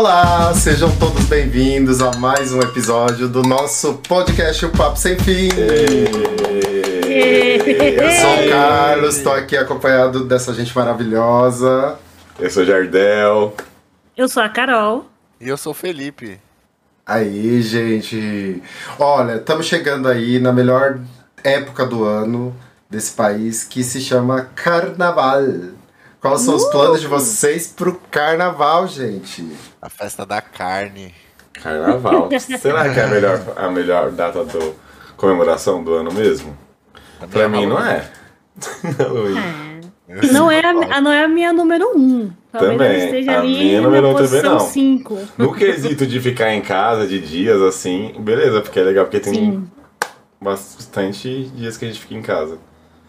Olá, sejam todos bem-vindos a mais um episódio do nosso podcast O Papo Sem Fim. Eu sou o Carlos, estou aqui acompanhado dessa gente maravilhosa. Eu sou o Jardel. Eu sou a Carol. E eu sou o Felipe. Aí, gente. Olha, estamos chegando aí na melhor época do ano desse país que se chama Carnaval. Quais são os planos de vocês pro carnaval, gente? A festa da carne. Carnaval. Será que é a melhor, a melhor data do comemoração do ano mesmo? Pra mim não é. Luiz. Não é a, não é a minha número um. Talvez Também. esteja A ali minha na número um também não. 5. No quesito de ficar em casa de dias assim, beleza, porque é legal, porque tem Sim. bastante dias que a gente fica em casa.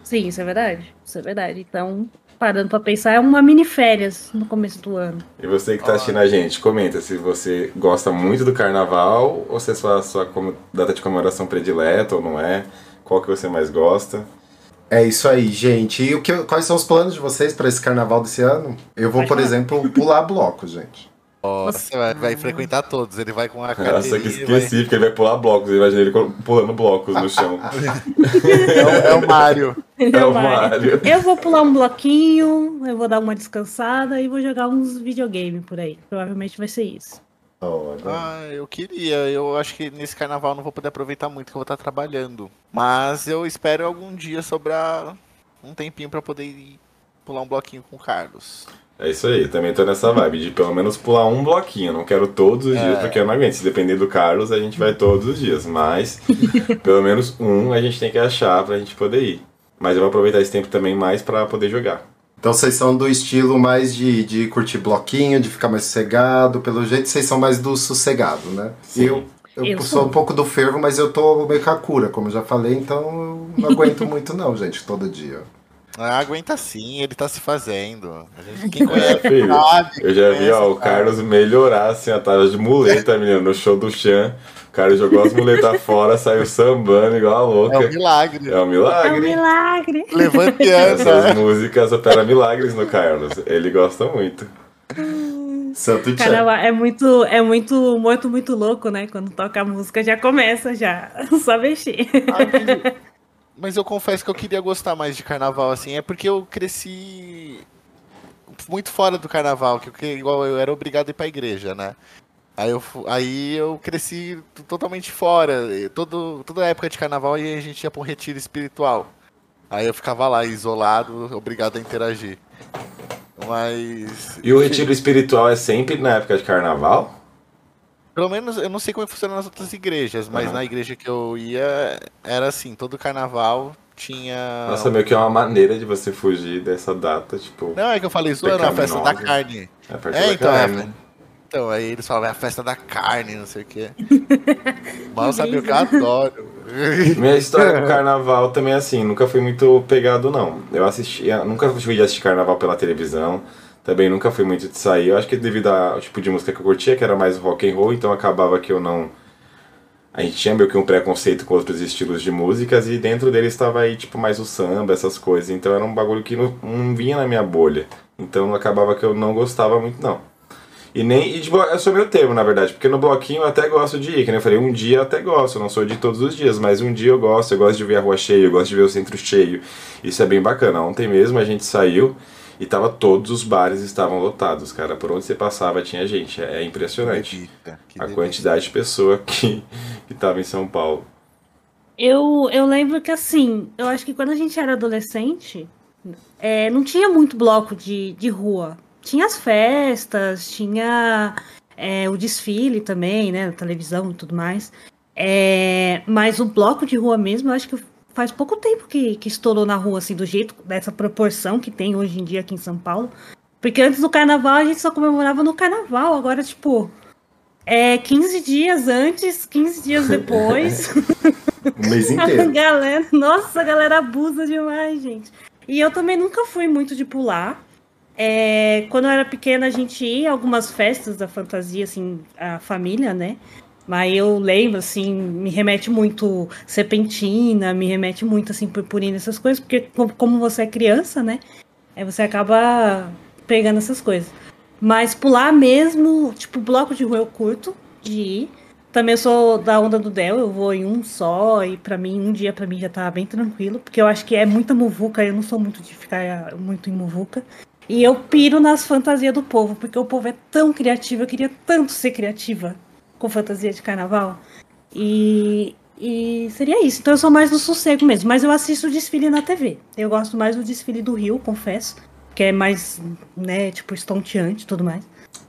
Sim, isso é verdade. Isso é verdade. Então, parando pra pensar, é uma mini férias no começo do ano. E você que tá assistindo a gente, comenta se você gosta muito do carnaval ou se é sua, sua data de comemoração predileta ou não é. Qual que você mais gosta. É isso aí, gente. E o que, quais são os planos de vocês para esse carnaval desse ano? Eu vou, por falar. exemplo, pular blocos, gente. Nossa, vai, vai frequentar todos. Ele vai com a Nossa, que específico, ele vai pular blocos. Eu imaginei ele pulando blocos no chão. vai- É, o, é o Mário. É o Vai. Mário. Eu vou pular um bloquinho, eu vou dar uma descansada e vou jogar uns videogames por aí. Provavelmente vai ser isso. Ah, eu queria. Eu acho que nesse carnaval não vou poder aproveitar muito, que eu vou estar trabalhando. Mas eu espero algum dia sobrar um tempinho pra poder ir pular um bloquinho com o Carlos. É isso aí, também tô nessa vibe de pelo menos pular um bloquinho. Eu Não quero todos os dias, É. porque eu não aguento. Se depender do Carlos, a gente vai todos os dias. Mas pelo menos um a gente tem que achar pra gente poder ir. Mas eu vou aproveitar esse tempo também mais pra poder jogar. Então vocês são do estilo mais de, de curtir bloquinho, de ficar mais sossegado. Pelo jeito, vocês são mais do sossegado, né? Sim. Eu, eu, Eu sou sou. um pouco do fervo, mas eu tô meio com a cura, como eu já falei, então eu não aguento muito não, gente, todo dia. Ah, aguenta sim, ele tá se fazendo. A gente, quem conhece É, filho, sabe. eu já vi ó, o. Carlos melhorar assim, a tava de muleta, menino, no show do Chan. O cara jogou as muletas fora, saiu sambando igual a É um louca. milagre. É um É um milagre. milagre. Levante Essas anda. músicas operam milagres no Carlos. Ele gosta muito. Santo. Carnaval é muito, é muito morto, muito louco, né? Quando toca a música já começa já. Só mexer. Mas eu confesso que eu queria gostar mais de carnaval, assim. É porque eu cresci muito fora do carnaval, que igual eu era obrigado a ir pra igreja, né? Aí eu, aí eu cresci totalmente fora. E Todo, toda época de carnaval aí a gente ia pra um retiro espiritual. Aí eu ficava lá, isolado, obrigado a interagir. Mas. E o retiro espiritual é sempre na época de carnaval? Pelo menos eu não sei como funciona nas outras igrejas, mas Aham. na igreja que eu ia era assim, todo carnaval tinha. Nossa, meio que é uma maneira de você fugir dessa data, tipo. Não, é que eu falei zoando, a festa da carne. É, perto É, da então, é, carne. Então, aí eles falam, é a festa da carne, não sei o quê. Mal sabe o que eu adoro. Minha história com carnaval também é assim, nunca fui muito pegado, não. Eu assistia, nunca fui de assistir carnaval pela televisão, também nunca fui muito de sair. Eu acho que devido ao tipo de música que eu curtia, que era mais rock and roll, então acabava que eu não. A gente tinha meio que um preconceito com outros estilos de músicas e dentro dele estava aí, tipo, mais o samba, essas coisas. Então era um bagulho que não, não vinha na minha bolha. Então acabava que eu não gostava muito, não. E nem. E de blo- eu sou meu termo, na verdade, porque no bloquinho eu até gosto de ir, que nem eu falei, um dia eu até gosto, não sou de todos os dias, mas um dia eu gosto, eu gosto de ver a rua cheia, eu gosto de ver o centro cheio. Isso é bem bacana. Ontem mesmo a gente saiu e tava todos os bares estavam lotados, cara. Por onde você passava tinha gente. É impressionante Delícia, que a quantidade de pessoa que, que tava em São Paulo. Eu, eu lembro que assim, eu acho que quando a gente era adolescente, é, não tinha muito bloco de, de rua. Tinha as festas, tinha é, o desfile também, né? Na televisão e tudo mais. É, mas o bloco de rua mesmo, eu acho que faz pouco tempo que, que estourou na rua, assim, do jeito, dessa proporção que tem hoje em dia aqui em São Paulo. Porque antes do carnaval a gente só comemorava no carnaval, agora, tipo, é 15 dias antes, 15 dias depois. O mês A inteiro. galera, nossa, a galera abusa demais, gente. E eu também nunca fui muito de pular. É, quando eu era pequena, a gente ia a algumas festas da fantasia, assim, a família, né? Mas eu lembro, assim, me remete muito serpentina, me remete muito, assim, purpurina, essas coisas, porque co- como você é criança, né? Aí você acaba pegando essas coisas. Mas pular mesmo, tipo, bloco de rua eu curto de ir. Também sou da onda do Del, eu vou em um só e para mim, um dia para mim já tá bem tranquilo, porque eu acho que é muita muvuca, eu não sou muito de ficar muito em muvuca. E eu piro nas fantasias do povo, porque o povo é tão criativo, eu queria tanto ser criativa com fantasia de carnaval. E, e seria isso. Então eu sou mais do sossego mesmo, mas eu assisto o desfile na TV. Eu gosto mais do desfile do Rio, confesso, que é mais, né, tipo, estonteante e tudo mais.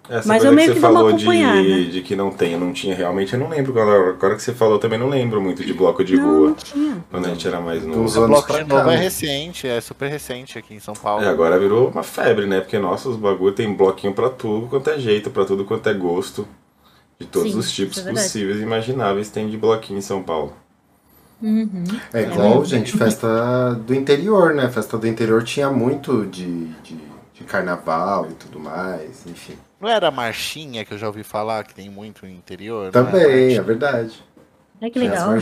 Essa Mas eu meio que que você uma falou de, de que não tem, não tinha realmente, eu não lembro. Agora, agora que você falou, eu também não lembro muito de bloco de não, rua. não tinha. Quando a gente era mais novo. anos O bloco pra de novo é recente, é super recente aqui em São Paulo. É, agora virou uma febre, né? Porque, nossa, os bagulho tem bloquinho pra tudo quanto é jeito, pra tudo quanto é gosto. De todos Sim, os tipos é possíveis e imagináveis tem de bloquinho em São Paulo. Uhum. É igual, gente, festa do interior, né? Festa do interior tinha muito de, de, de carnaval e tudo mais, enfim. Não era a marchinha que eu já ouvi falar, que tem muito no interior? não é? Também, é verdade. Ai, que legal.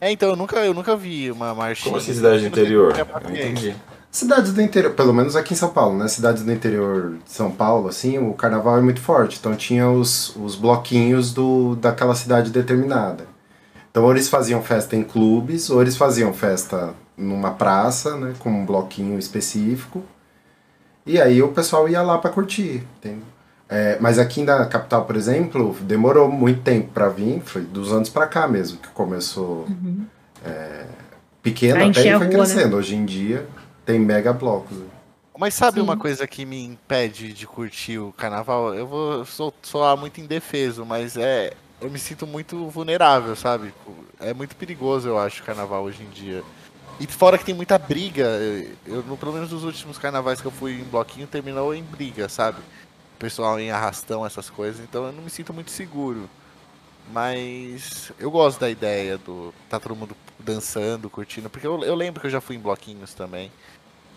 É, então, eu nunca, eu nunca vi uma marchinha. Como assim, cidade do interior? É Eu entendi. Cidades do interior, pelo menos aqui em São Paulo, né? Cidades do interior de São Paulo, assim, o carnaval é muito forte. Então tinha os, os bloquinhos do, daquela cidade determinada. Então ou eles faziam festa em clubes, ou eles faziam festa numa praça, né? Com um bloquinho específico. E aí o pessoal ia lá pra curtir, entendeu? É, mas aqui na capital, por exemplo, demorou muito tempo pra vir, foi dos anos pra cá mesmo que começou é, pequeno até e foi rua, né? crescendo. Hoje em dia tem mega blocos. Mas sabe Sim. uma coisa que me impede de curtir o carnaval? Eu vou sou, soar muito indefeso, mas é. Eu me sinto muito vulnerável, sabe? É muito perigoso, eu acho, o carnaval hoje em dia. E fora que tem muita briga, eu, no, pelo menos nos últimos carnavais que eu fui em bloquinho, terminou em briga, sabe? O pessoal em arrastão, essas coisas, então eu não me sinto muito seguro. Mas eu gosto da ideia do tá todo mundo dançando, curtindo, porque eu, eu lembro que eu já fui em bloquinhos também.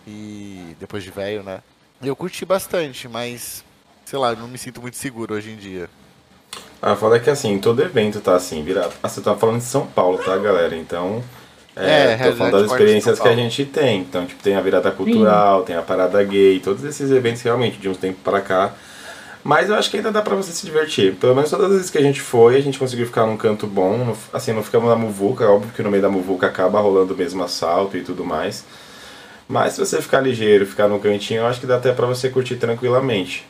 E depois de velho, né? Eu curti bastante, mas sei lá, eu não me sinto muito seguro hoje em dia. Ah, foda que assim, todo evento tá assim, virado. Ah, você tá falando de São Paulo, tá, galera? Então. É, É, tô falando das experiências que a gente tem. Então, tipo, tem a virada cultural, tem a parada gay, todos esses eventos realmente, de uns tempos pra cá. Mas eu acho que ainda dá pra você se divertir. Pelo menos todas as vezes que a gente foi, a gente conseguiu ficar num canto bom. não- assim, não ficamos na muvuca, é óbvio que no meio da muvuca acaba rolando o mesmo assalto e tudo mais. Mas se você ficar ligeiro, ficar no cantinho, eu acho que dá até pra você curtir tranquilamente.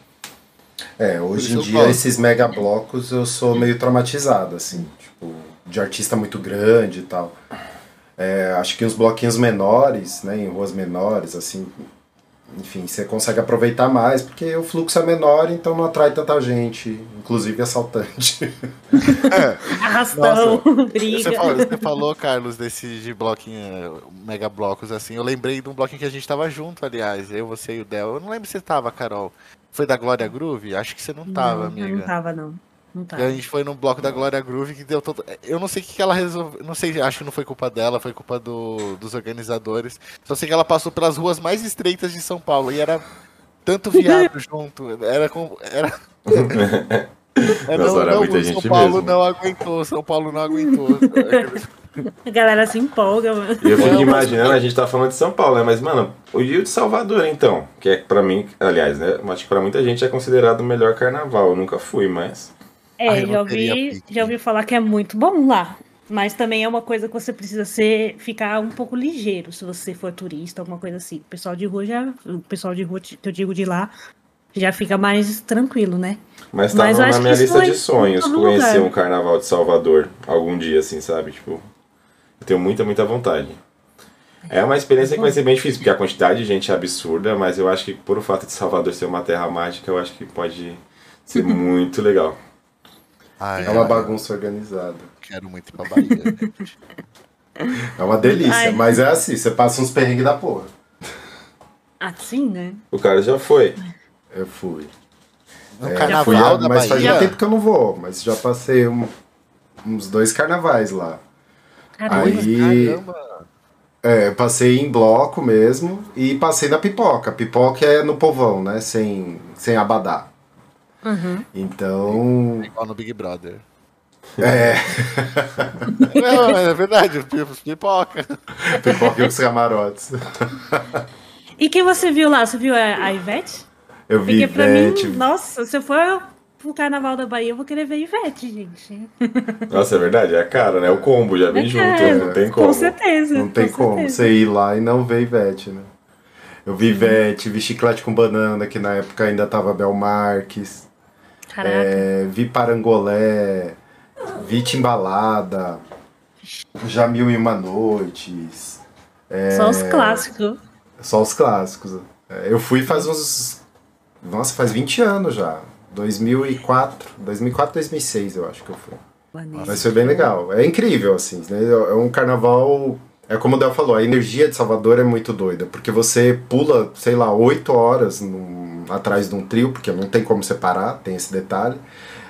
É, hoje em dia esses mega blocos eu sou meio traumatizado, assim, tipo, de artista muito grande e tal. É, acho que os bloquinhos menores, né, em ruas menores, assim, enfim, você consegue aproveitar mais, porque o fluxo é menor, então não atrai tanta gente, inclusive assaltante. Arrastão, briga. Você falou, você falou, Carlos, desse de bloquinho, mega blocos assim. Eu lembrei de um bloquinho que a gente tava junto, aliás. Eu, você e o Del. Eu não lembro se você tava, Carol. Foi da Glória Groove? Acho que você não tava, não, amiga. Eu não tava, não. Não E tava. a gente foi no bloco da Glória Groove que deu todo. Eu não sei o que ela resolveu. Não sei, acho que não foi culpa dela, foi culpa do, dos organizadores. Só sei que ela passou pelas ruas mais estreitas de São Paulo e era tanto viado junto. Era com. Era. É, Nossa, não, era não, muita o gente São Paulo mesmo. não aguentou, São Paulo não aguentou. A galera se empolga, mano. E eu fico mas- imaginando, a gente tá falando de São Paulo, né? Mas, mano, o Rio de Salvador, então, que é pra mim, aliás, né? Acho que pra muita gente é considerado o melhor carnaval. Eu nunca fui, mas. É, já ouvi, já ouvi falar que é muito bom lá. Mas também é uma coisa que você precisa ser, ficar um pouco ligeiro se você for turista, alguma coisa assim. O pessoal de rua já. O pessoal de rua que eu digo de lá já fica mais tranquilo, né? Mas tá Mas na minha lista de sonhos conhecer lugar. um carnaval de Salvador algum dia, assim, sabe? Tipo, eu tenho muita, muita vontade. É uma experiência que vai ser bem difícil, porque a quantidade de gente é absurda, mas eu acho que por o fato de Salvador ser uma terra mágica, eu acho que pode ser muito legal. Ai, É uma ai, bagunça organizada. quero muito ir pra Bahia. gente. É uma delícia, Ai. mas é assim, você passa uns perrengues da porra. Assim, né? O cara já foi. Eu fui. No É, carnaval fui da mas faz Bahia. já tempo que eu não vou, mas já passei um- uns dois carnavais lá. Caramba. Aí- Caramba. É, eu passei em bloco mesmo e passei na pipoca. Pipoca é no povão, né? Sem, sem abadá. Uhum. Então. Igual no Big Brother. É, Não, é verdade, os pipoca. pipoca e os camarotes. E quem você viu lá? Você viu a, a Ivete? Eu vi Porque pra Ivete. mim, nossa, se eu for pro carnaval da Bahia, eu vou querer ver Ivete, gente. Nossa, é verdade, é caro, né? O combo já vem É junto, caro, não tem como. Com certeza. Não tem com como certeza. você ir lá e não ver Ivete, né? Eu vi Ivete, vi Chiclete com Banana, que na época ainda tava Bel Marques. Caraca. É, vi Parangolé, vi Timbalada, Já Mil e Uma Noites. Só os clássicos. Só os clássicos. É, eu fui faz uns. Nossa, faz 20 anos já. 2004. 2004, 2006 eu acho que eu fui. Mas foi bem legal. É incrível, assim. né? É um carnaval. É como o Del falou, a energia de Salvador é muito doida. Porque você pula, sei lá, oito horas num- atrás de um trio, porque não tem como separar, tem esse detalhe.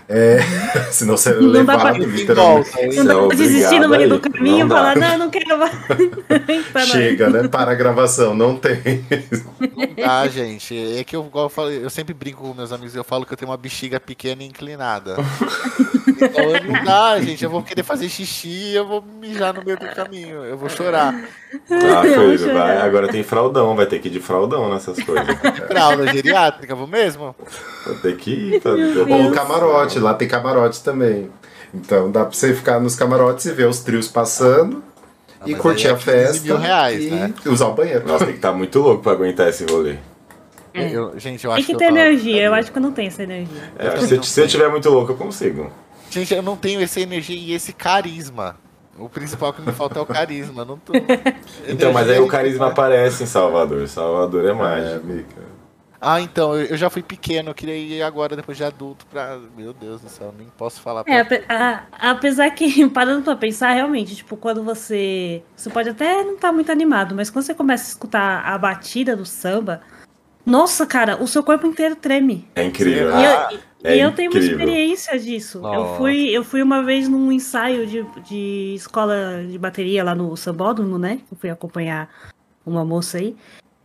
É, senão você é Não dá pra- levado, Em literalmente. Não dá Não, pra desistir no meio do caminho e Não dá. falar, não, não quero mais. Tá, não. Chega, né? Para a gravação, não tem. Ah, gente, é que eu, igual eu, falei, eu sempre brinco com meus amigos e eu falo que eu tenho uma bexiga pequena e inclinada. então não dá, gente. Eu vou querer fazer xixi e eu vou mijar no meio do caminho. Eu vou chorar. Ah, filho, vai. Agora tem fraldão, vai ter que ir de fraldão nessas coisas. Fralda geriátrica, vou mesmo? Vai ter que ir, tá? Ou o camarote, lá tem camarote também. Então dá pra você ficar nos camarotes e ver os trios passando e mas curtir é a 15 festa mil reais, e né? usar o banheiro. Nossa, tem que estar muito louco pra aguentar esse rolê. É. Eu- gente, eu Tem acho que eu- ter eu- energia. Eu acho que eu não tenho essa energia. É, se, se eu tenho. tiver muito louco, eu consigo. Gente, eu não tenho essa energia e esse carisma. O principal que me falta é o carisma. Não tô... Então, mas aí o carisma aparece em Salvador. Salvador é É, mágico. Mica. Ah, então, eu já fui pequeno, eu queria ir agora, depois de adulto, pra. Meu Deus do céu, nem posso falar pra É, ape- a- apesar que, parando pra pensar, realmente, tipo, quando você. Você pode até não estar muito animado, mas quando você começa a escutar a batida do samba, nossa, cara, o seu corpo inteiro treme. É incrível. E Ah, eu, é e eu tenho uma incrível. experiência disso. Eu fui, eu fui uma vez num ensaio de, de escola de bateria lá no Sambódromo, né? Eu fui acompanhar uma moça aí.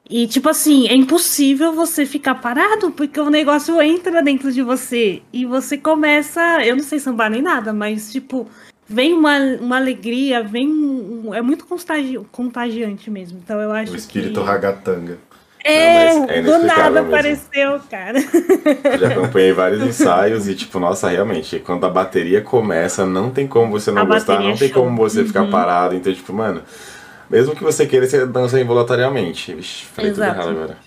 E, tipo assim, é impossível você ficar parado, porque o negócio entra dentro de você. E você começa. Eu não sei sambar nem nada, mas, tipo, vem uma, uma alegria, vem. um- é muito constagi- contagiante mesmo. Então eu acho O espírito que. ragatanga. É, Não, é do nada mesmo. apareceu, cara. Eu já acompanhei vários ensaios e, tipo, nossa, realmente, quando a bateria começa, não tem como você não A gostar, não tem show. como você ficar Uhum. parado. Então, tipo, mano, mesmo que você queira, você dança involuntariamente. Vixe, falei tudo Exato. errado agora.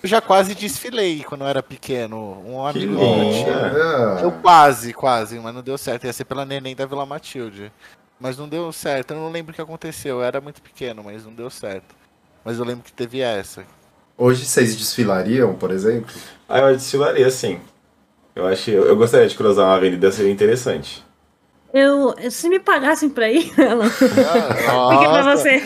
Eu já quase desfilei quando eu era pequeno. Um amigo meu tinha. Eu quase, quase, mas não deu certo. Ia ser pela neném da Vila Matilde. Mas não deu certo. Eu não lembro o que aconteceu. Eu era muito pequeno, mas não deu certo. Mas eu lembro que teve essa. Hoje vocês desfilariam, por exemplo? Aí eu desfilaria, sim. Eu acho, eu, eu gostaria de cruzar uma avenida, seria interessante. Eu, se me pagassem pra ir, ela. Ah, Porque pra você.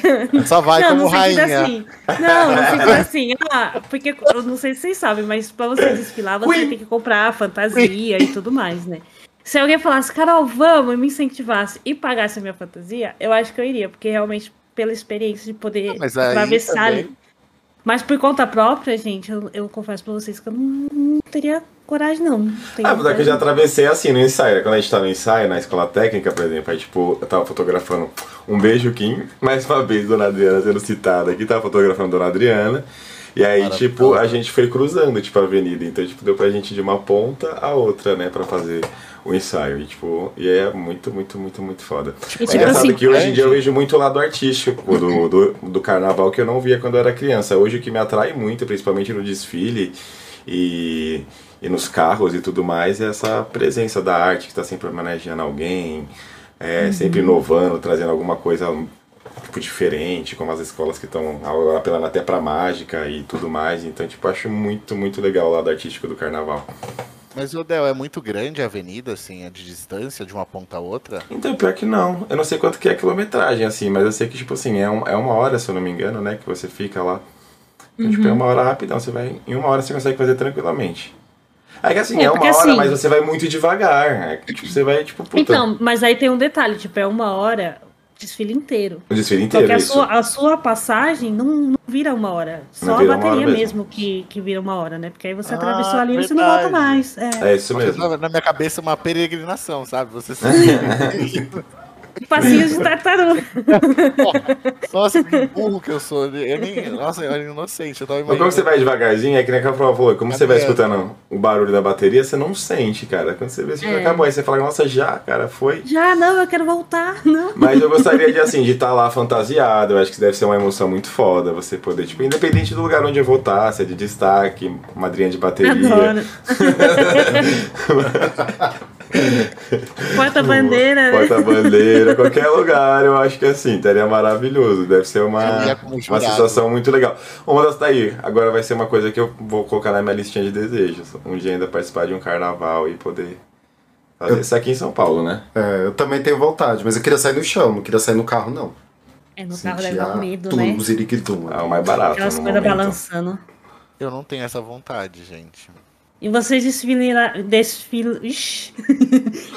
Só vai não, como sentido rainha. assim. Não, no sentido assim. Ah, porque eu não sei se vocês sabem, mas pra você desfilar, você tem que comprar a fantasia e tudo mais, né? Se alguém falasse, Carol, vamos, e me incentivasse e pagasse a minha fantasia, eu acho que eu iria, porque realmente, pela experiência de poder Mas aí atravessar também- ali. Mas por conta própria, gente, eu, eu confesso pra vocês que eu não, não teria coragem, não. Não Ah, mas é que eu já atravessei assim no ensaio. né? Quando a gente tá no ensaio, na escola técnica, por exemplo, aí tipo, eu tava fotografando um beijo, Kim, mais uma vez Dona Adriana sendo citada aqui, tava fotografando Dona Adriana. E aí, tipo, a gente foi cruzando, tipo, a avenida. Então, tipo, deu pra gente ir de uma ponta a outra, né, pra fazer o ensaio. E, tipo, e é muito, muito, muito, muito foda. É tipo engraçado assim, que hoje em dia eu vejo muito o lado artístico do, do, do carnaval que eu não via quando eu era criança. Hoje o que me atrai muito, principalmente no desfile e, e nos carros e tudo mais, é essa presença da arte que está sempre homenageando alguém, é, Uhum. sempre inovando, trazendo alguma coisa tipo, diferente, como as escolas que estão apelando até pra mágica e tudo mais. Então, tipo, acho muito, muito legal o lado artístico do carnaval. Mas, o Del, é muito grande a avenida, assim, a de distância de uma ponta a outra? Então, pior que não. Eu não sei quanto que é a quilometragem, assim, mas eu sei que, tipo assim, é, um- é uma hora, se eu não me engano, né, que você fica lá. Então, tipo, Uhum. é uma hora rapidão, você vai... Em uma hora você consegue fazer tranquilamente. É que assim, É, é, uma hora, assim- mas você vai muito devagar. É que, tipo, você vai, tipo, puta... Então, mas aí tem um detalhe, tipo, é uma hora desfile inteiro. o desfile Só inteiro, que a isso. sua, a sua passagem não, não vira uma hora. Só a bateria mesmo. mesmo, que, que vira uma hora, né? Porque aí você Ah, atravessou ali e você não volta mais. É. É isso mesmo. Na minha cabeça, uma peregrinação, sabe? Você se... Passinhos de tartaruga. Nossa, que burro que eu sou. Eu nem. Nossa, eu era inocente. Eu tava Mas como você vai devagarzinho, é que nem a Cafra falou, como você vai escutando o barulho da bateria, você não sente, cara. Quando você vê, você É. acabou. Aí você fala, nossa, já, cara, foi. Já, não, eu quero voltar. Não. Mas eu gostaria de, assim, de estar lá fantasiado. Eu acho que deve ser uma emoção muito foda você poder, tipo, independente do lugar onde eu vou estar, se é de destaque, madrinha de bateria. Adoro. Porta-bandeira, né? Porta-bandeira, qualquer lugar, eu acho que assim, estaria maravilhoso. Deve ser uma, como uma sensação muito legal. Uma das tá aí, agora vai ser uma coisa que eu vou colocar na minha listinha de desejos. Um dia ainda participar de um carnaval e poder fazer Eu- isso aqui em São Paulo, né? É, eu também tenho vontade, mas eu queria sair no chão, não queria sair no carro, não. É, no carro deve Sentir dar a medo, tum, né? o ziriquidum. É o mais barato. Aquelas no coisas momento. balançando. Eu não tenho essa vontade, gente. E vocês desfilaram. Desfil...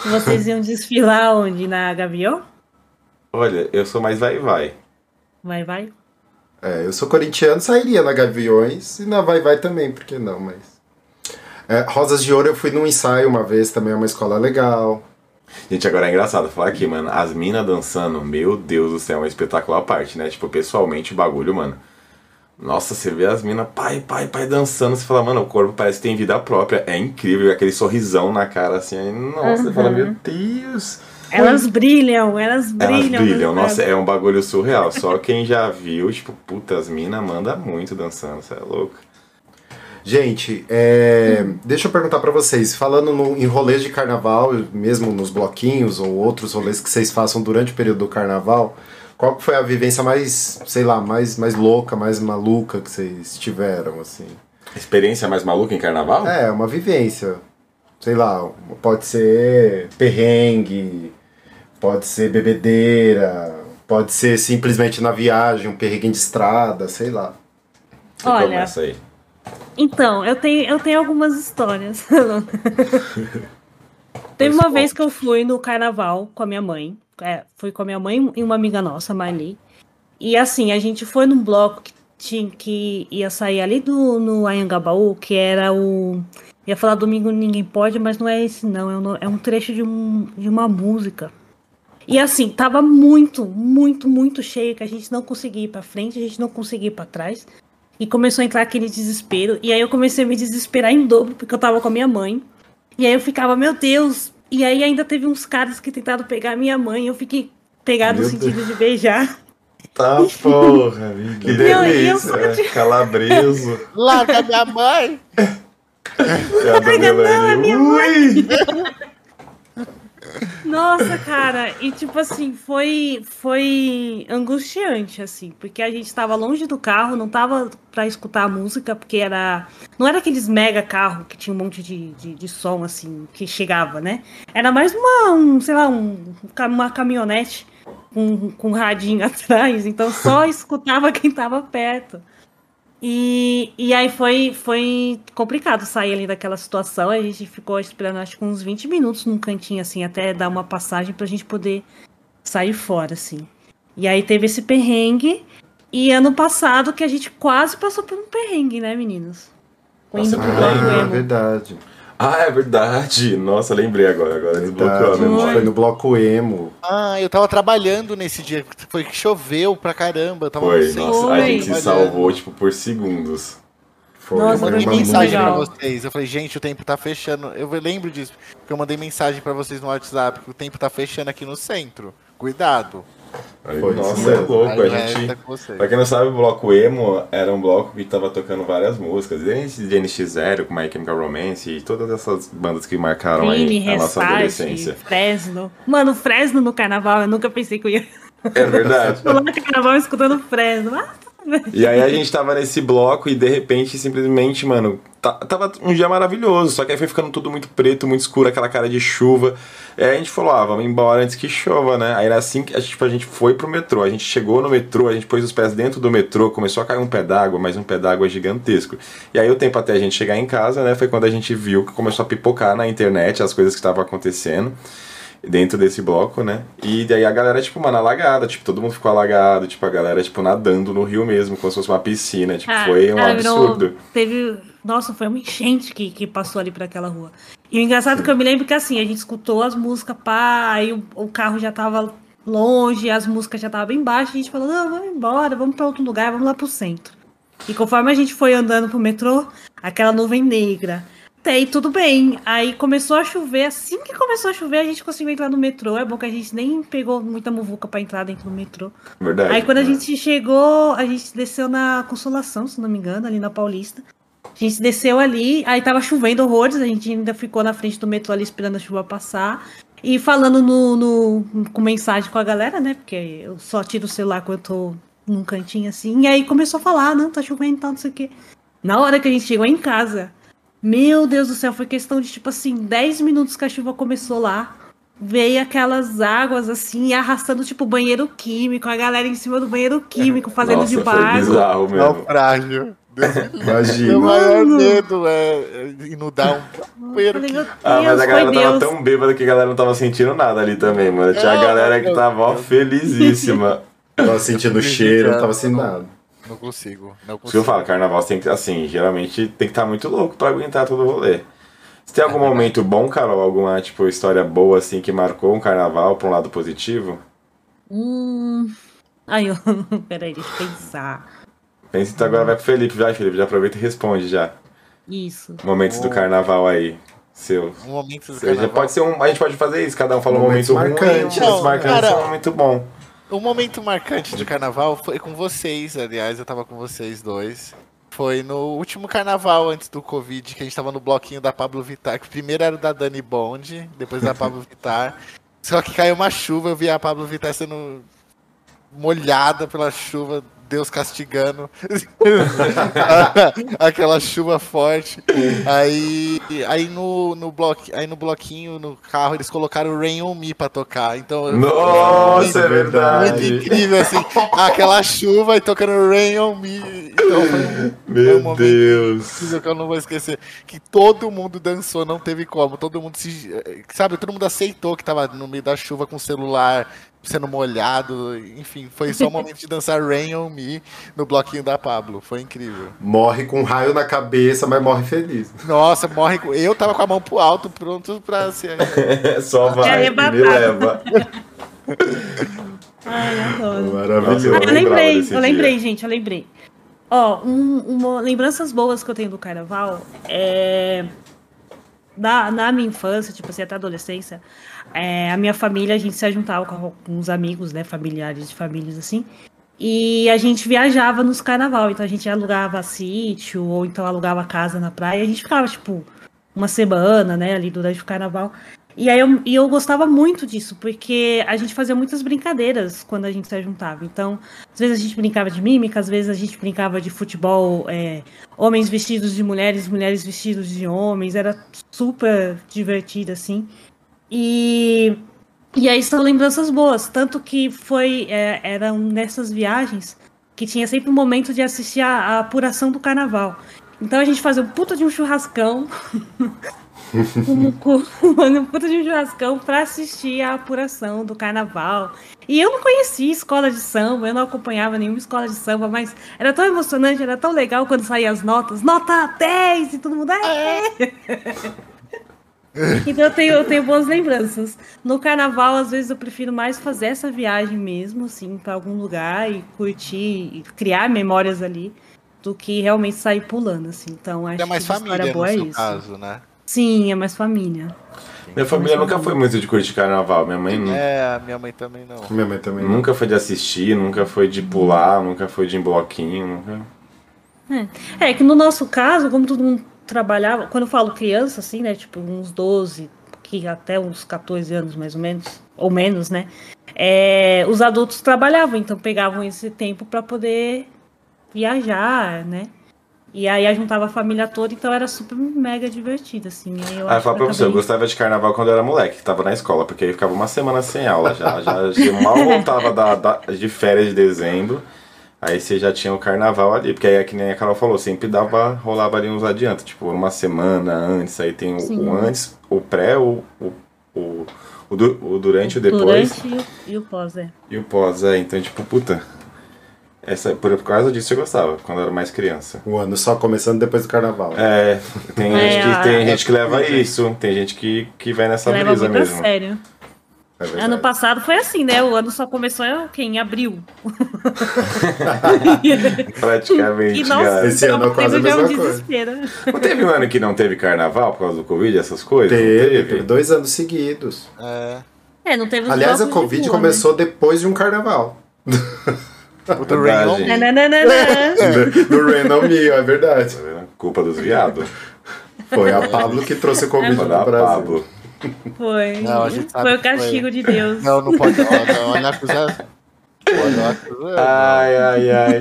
Vocês iam desfilar onde? Na Gavião? Olha, eu sou mais vai vai. Vai, vai. É, eu sou corintiano, sairia na Gaviões e na Vai Vai também, por que não, mas... É, Rosas de Ouro eu fui num ensaio uma vez, também é uma escola legal. Gente, agora é engraçado falar aqui, mano. As minas dançando, meu Deus do céu, é um espetáculo à parte, né? Tipo, pessoalmente o bagulho, mano. Nossa, você vê as minas, pai, pai, pai, dançando. Você fala, mano, o corpo parece que tem vida própria. É incrível, aquele sorrisão na cara, assim. Aí, nossa, você fala, meu Deus. Elas brilham, elas brilham. Elas brilham, nossa, é um bagulho surreal. Só quem já viu, tipo, puta, as minas manda muito dançando, você é louco. Gente, é, deixa eu perguntar pra vocês, falando no, em rolês de carnaval, mesmo nos bloquinhos ou outros rolês que vocês façam durante o período do carnaval, qual que foi a vivência mais, sei lá, mais, mais louca, mais maluca que vocês tiveram, assim? Experiência mais maluca em carnaval? É, uma vivência. Sei lá, pode ser perrengue, pode ser bebedeira, pode ser simplesmente na viagem, um perrengue de estrada, sei lá. Você Olha, começa aí. Então, eu tenho, eu tenho algumas histórias. Teve uma vez que eu fui no carnaval com a minha mãe. É, fui com a minha mãe e uma amiga nossa, Marli. E assim, a gente foi num bloco que, tinha, que ia sair ali do, no Anhangabaú, que era o. Ia falar Domingo Ninguém Pode, mas não é esse, não. É um, é um trecho de, um, de uma música. E assim, tava muito, muito, muito cheio que a gente não conseguia ir pra frente, a gente não conseguia ir pra trás. E começou a entrar aquele desespero. E aí eu comecei a me desesperar em dobro, porque eu tava com a minha mãe. E aí eu ficava, meu Deus. E aí ainda teve uns caras que tentaram pegar a minha mãe. Eu fiquei pegado no Meu sentido de beijar. Tá porra, amiga. Que e eu delícia. Calabreso. Larga minha mãe! A Dona não, é minha Ui! Nossa, cara, e tipo assim, foi foi angustiante assim, porque a gente tava longe do carro, não tava pra escutar a música, porque era não era aqueles mega carro que tinha um monte de, de, de som assim que chegava, né? Era mais uma, um, sei lá, um, uma caminhonete com, com um radinho atrás, então só escutava quem tava perto. E, e aí foi, foi complicado sair ali daquela situação. A gente ficou esperando acho que uns 20 minutos num cantinho, assim, até dar uma passagem pra gente poder sair fora, assim. E aí teve esse perrengue. E ano passado que a gente quase passou por um perrengue, né, meninos? Indo pro bloco emo. verdade. Ah, é verdade. Nossa, lembrei agora. Agora desbloqueou a. A memória. foi no bloco emo. Ah, eu tava trabalhando nesse dia. Foi que choveu pra caramba. Eu tava Foi, no centro, nossa, a Foi. gente se salvou, tipo, por segundos. Foi, Nossa, Eu mandei mensagem legal. pra vocês. Eu falei, gente, o tempo tá fechando. Eu lembro disso. Porque eu mandei mensagem pra vocês no WhatsApp que o tempo tá fechando aqui no centro. Cuidado. Aí, Foi nossa, é louco. A gente. tá. Pra quem não sabe, o bloco emo era um bloco que tava tocando várias músicas, desde NX0, com My Chemical Romance e todas essas bandas que marcaram Crime, aí a nossa adolescência. Fresno. Mano, Fresno no carnaval, eu nunca pensei que eu ia É verdade. pular no carnaval escutando Fresno. Ah, E aí a gente tava nesse bloco e de repente, simplesmente, mano, tava um dia maravilhoso, só que aí foi ficando tudo muito preto, muito escuro, aquela cara de chuva. E aí a gente falou, ah, vamos embora antes que chova, né? Aí era assim que tipo, a gente foi pro metrô, a gente chegou no metrô, a gente pôs os pés dentro do metrô, começou a cair um pé d'água, mas um pé d'água gigantesco. E aí o tempo até a gente chegar em casa, né, foi quando a gente viu que começou a pipocar na internet as coisas que estavam acontecendo dentro desse bloco, né? E daí a galera, tipo, mano, alagada, tipo, todo mundo ficou alagado, tipo, a galera, tipo, nadando no rio mesmo, como se fosse uma piscina, tipo, Ah, foi um virou- absurdo. Teve. Nossa, foi uma enchente que, que passou ali pra aquela rua. E o engraçado é que eu me lembro que assim, a gente escutou as músicas, pá, aí o, o carro já tava longe, as músicas já estavam bem baixas, a gente falou, não, vamos embora, vamos para outro lugar, vamos lá pro centro. E conforme a gente foi andando pro metrô, aquela nuvem negra. Até aí tudo bem. Aí começou a chover. Assim que começou a chover, a gente conseguiu entrar no metrô. É bom que a gente nem pegou muita muvuca para entrar dentro do metrô. Verdade. Aí quando a né? gente chegou, a gente desceu na Consolação, se não me engano, ali na Paulista. A gente desceu ali, aí tava chovendo horrores, a gente ainda ficou na frente do metrô ali esperando a chuva passar. E falando no, no- com mensagem com a galera, né? Porque eu só tiro o celular quando eu tô num cantinho assim. E aí começou a falar, não, tá chovendo e tal, não sei o quê. Na hora que a gente chegou em casa, meu Deus do céu, foi questão de tipo assim, 10 minutos que a chuva começou lá. Veio aquelas águas assim, arrastando tipo banheiro químico, a galera em cima do banheiro químico, fazendo Nossa, de barco. bizarro mesmo. Naufrágio. Livre. Meu Imagina. maior medo é inundar um banheiro Falei, meu Ah, mas a galera tava Deus. tão bêbada que a galera não tava sentindo nada ali também, mano. Tinha a galera que tava felizíssima. Tava sentindo o cheiro, não tava sentindo nada. Não consigo. Não consigo. eu falo, carnaval tem que, assim, geralmente tem que estar muito louco pra aguentar todo o rolê. Você tem algum momento bom, Carol? Alguma, tipo, história boa, assim, que marcou um carnaval pra um lado positivo? Hum. Ai, eu... peraí, deixa eu pensar. Pensa então agora vai pro Felipe, vai, Felipe, já aproveita e responde já. Isso. Momentos do carnaval aí, seu. Um momento do carnaval. pode ser um. A gente pode fazer isso, cada um fala um Momentos momento ruim, momentos Não, marcantes cara, é um momento bom. O momento marcante de carnaval foi com vocês, aliás, eu tava com vocês dois. Foi no último carnaval antes do Covid, que a gente tava no bloquinho da Pablo Vittar, que primeiro era o da Dani Bond, depois da Pablo Vittar. Só que caiu uma chuva, eu vi a Pablo Vittar sendo molhada pela chuva, Deus castigando. Aquela chuva forte. Aí, aí, no, no bloco, aí no bloquinho, no carro, eles colocaram Rain On Me pra tocar. Então, Nossa, é muito verdade. incrível, assim, aquela chuva e tocando Rain On Me. Então um, um Meu momento Deus. que eu não vou esquecer. Que todo mundo dançou, não teve como. Todo mundo se. Sabe, todo mundo aceitou que tava no meio da chuva com o celular sendo molhado. Enfim, foi só o momento de dançar Rain On Me no bloquinho da Pablo. Foi incrível. Morre com um raio na cabeça, mas morre feliz. Nossa, morre. com- Eu tava com a mão pro alto, pronto pra ser. Só vai, me leva. Ai, adoro. Nossa, Maravilhoso. eu Eu lembrei, eu lembrei, dia. gente, eu lembrei. Ó, um, uma, lembranças boas que eu tenho do carnaval é. Na, na minha infância, tipo assim, até adolescência, é, a minha família, a gente se juntava com alguns amigos, né, familiares de famílias assim, e a gente viajava nos carnaval, então a gente alugava sítio, ou então alugava casa na praia, a gente ficava, tipo, uma semana, né, ali durante o carnaval. E aí eu, e eu gostava muito disso, porque a gente fazia muitas brincadeiras quando a gente se juntava. Então, às vezes a gente brincava de mímica, às vezes a gente brincava de futebol, é, homens vestidos de mulheres, mulheres vestidos de homens, era super divertido, assim. E, e aí são lembranças boas, tanto que foi, é, eram nessas viagens que tinha sempre um momento de assistir a, a apuração do carnaval. Então a gente fazia um puta de um churrascão um, um puta de um churrascão pra assistir a apuração do carnaval. E eu não conhecia escola de samba, eu não acompanhava nenhuma escola de samba, mas era tão emocionante, era tão legal quando saíam as notas, nota 10 e todo mundo. "É!" então eu tenho, eu tenho boas lembranças. No carnaval, às vezes, eu prefiro mais fazer essa viagem mesmo, assim, pra algum lugar e curtir, e criar memórias ali, do que realmente sair pulando, assim. Então, acho É mais que família, história boa no é seu isso. caso, né? Sim, é mais família. Minha família nunca foi muito de curtir carnaval. Minha mãe nu- É, minha mãe também não. Minha mãe também. nunca foi de assistir, nunca foi de pular, nunca foi de ir em bloquinho. Nunca... É que no nosso caso, como todo mundo trabalhava, quando eu falo criança, assim, né? Tipo, uns 12, que até uns 14 anos mais ou menos, ou menos, né? é, os adultos trabalhavam, então pegavam esse tempo para poder viajar, né? E aí juntava a família toda, então era super mega divertido, assim. Aí eu Ah, que pra você, eu gostava de carnaval quando eu era moleque, que tava na escola, porque aí ficava uma semana sem aula já. Já, já mal voltava da, da- de férias de dezembro. Aí você já tinha o carnaval ali, porque aí é que nem a Carol falou, sempre dava, rolava ali uns adiantos, tipo, uma semana antes, aí tem o, o antes, o pré, o, o, o, o, du- o durante, o depois Durante e o pós, é. e o pós, é, então tipo, puta. Essa, por, por causa disso eu gostava, quando eu era mais criança. O ano só começando depois do carnaval. É, tem, É, gente, que, a- tem gente que leva isso, tem gente que, que vai nessa Leva brisa a mesmo. sério. É, É. Ano passado foi assim, né? O ano só começou quem? em abril. Praticamente, E nossa. Esse ano é quase a teve já um mesma coisa. desespero. Não teve um ano que não teve carnaval por causa do Covid, essas coisas? Não Teve, teve dois anos seguidos. É. É, não teve Aliás, a blocos de Covid rua, começou depois de um carnaval. O do Né? Nananana. Do é verdade. Tá? Culpa dos viados. Foi a Pablo que trouxe o Covid da Brasil. Pablo. Foi. Não, a gente sabe foi o que foi. castigo de Deus. Não, não pode. Olha, olha a acusação. Olha a acusação. Ai, ai, ai.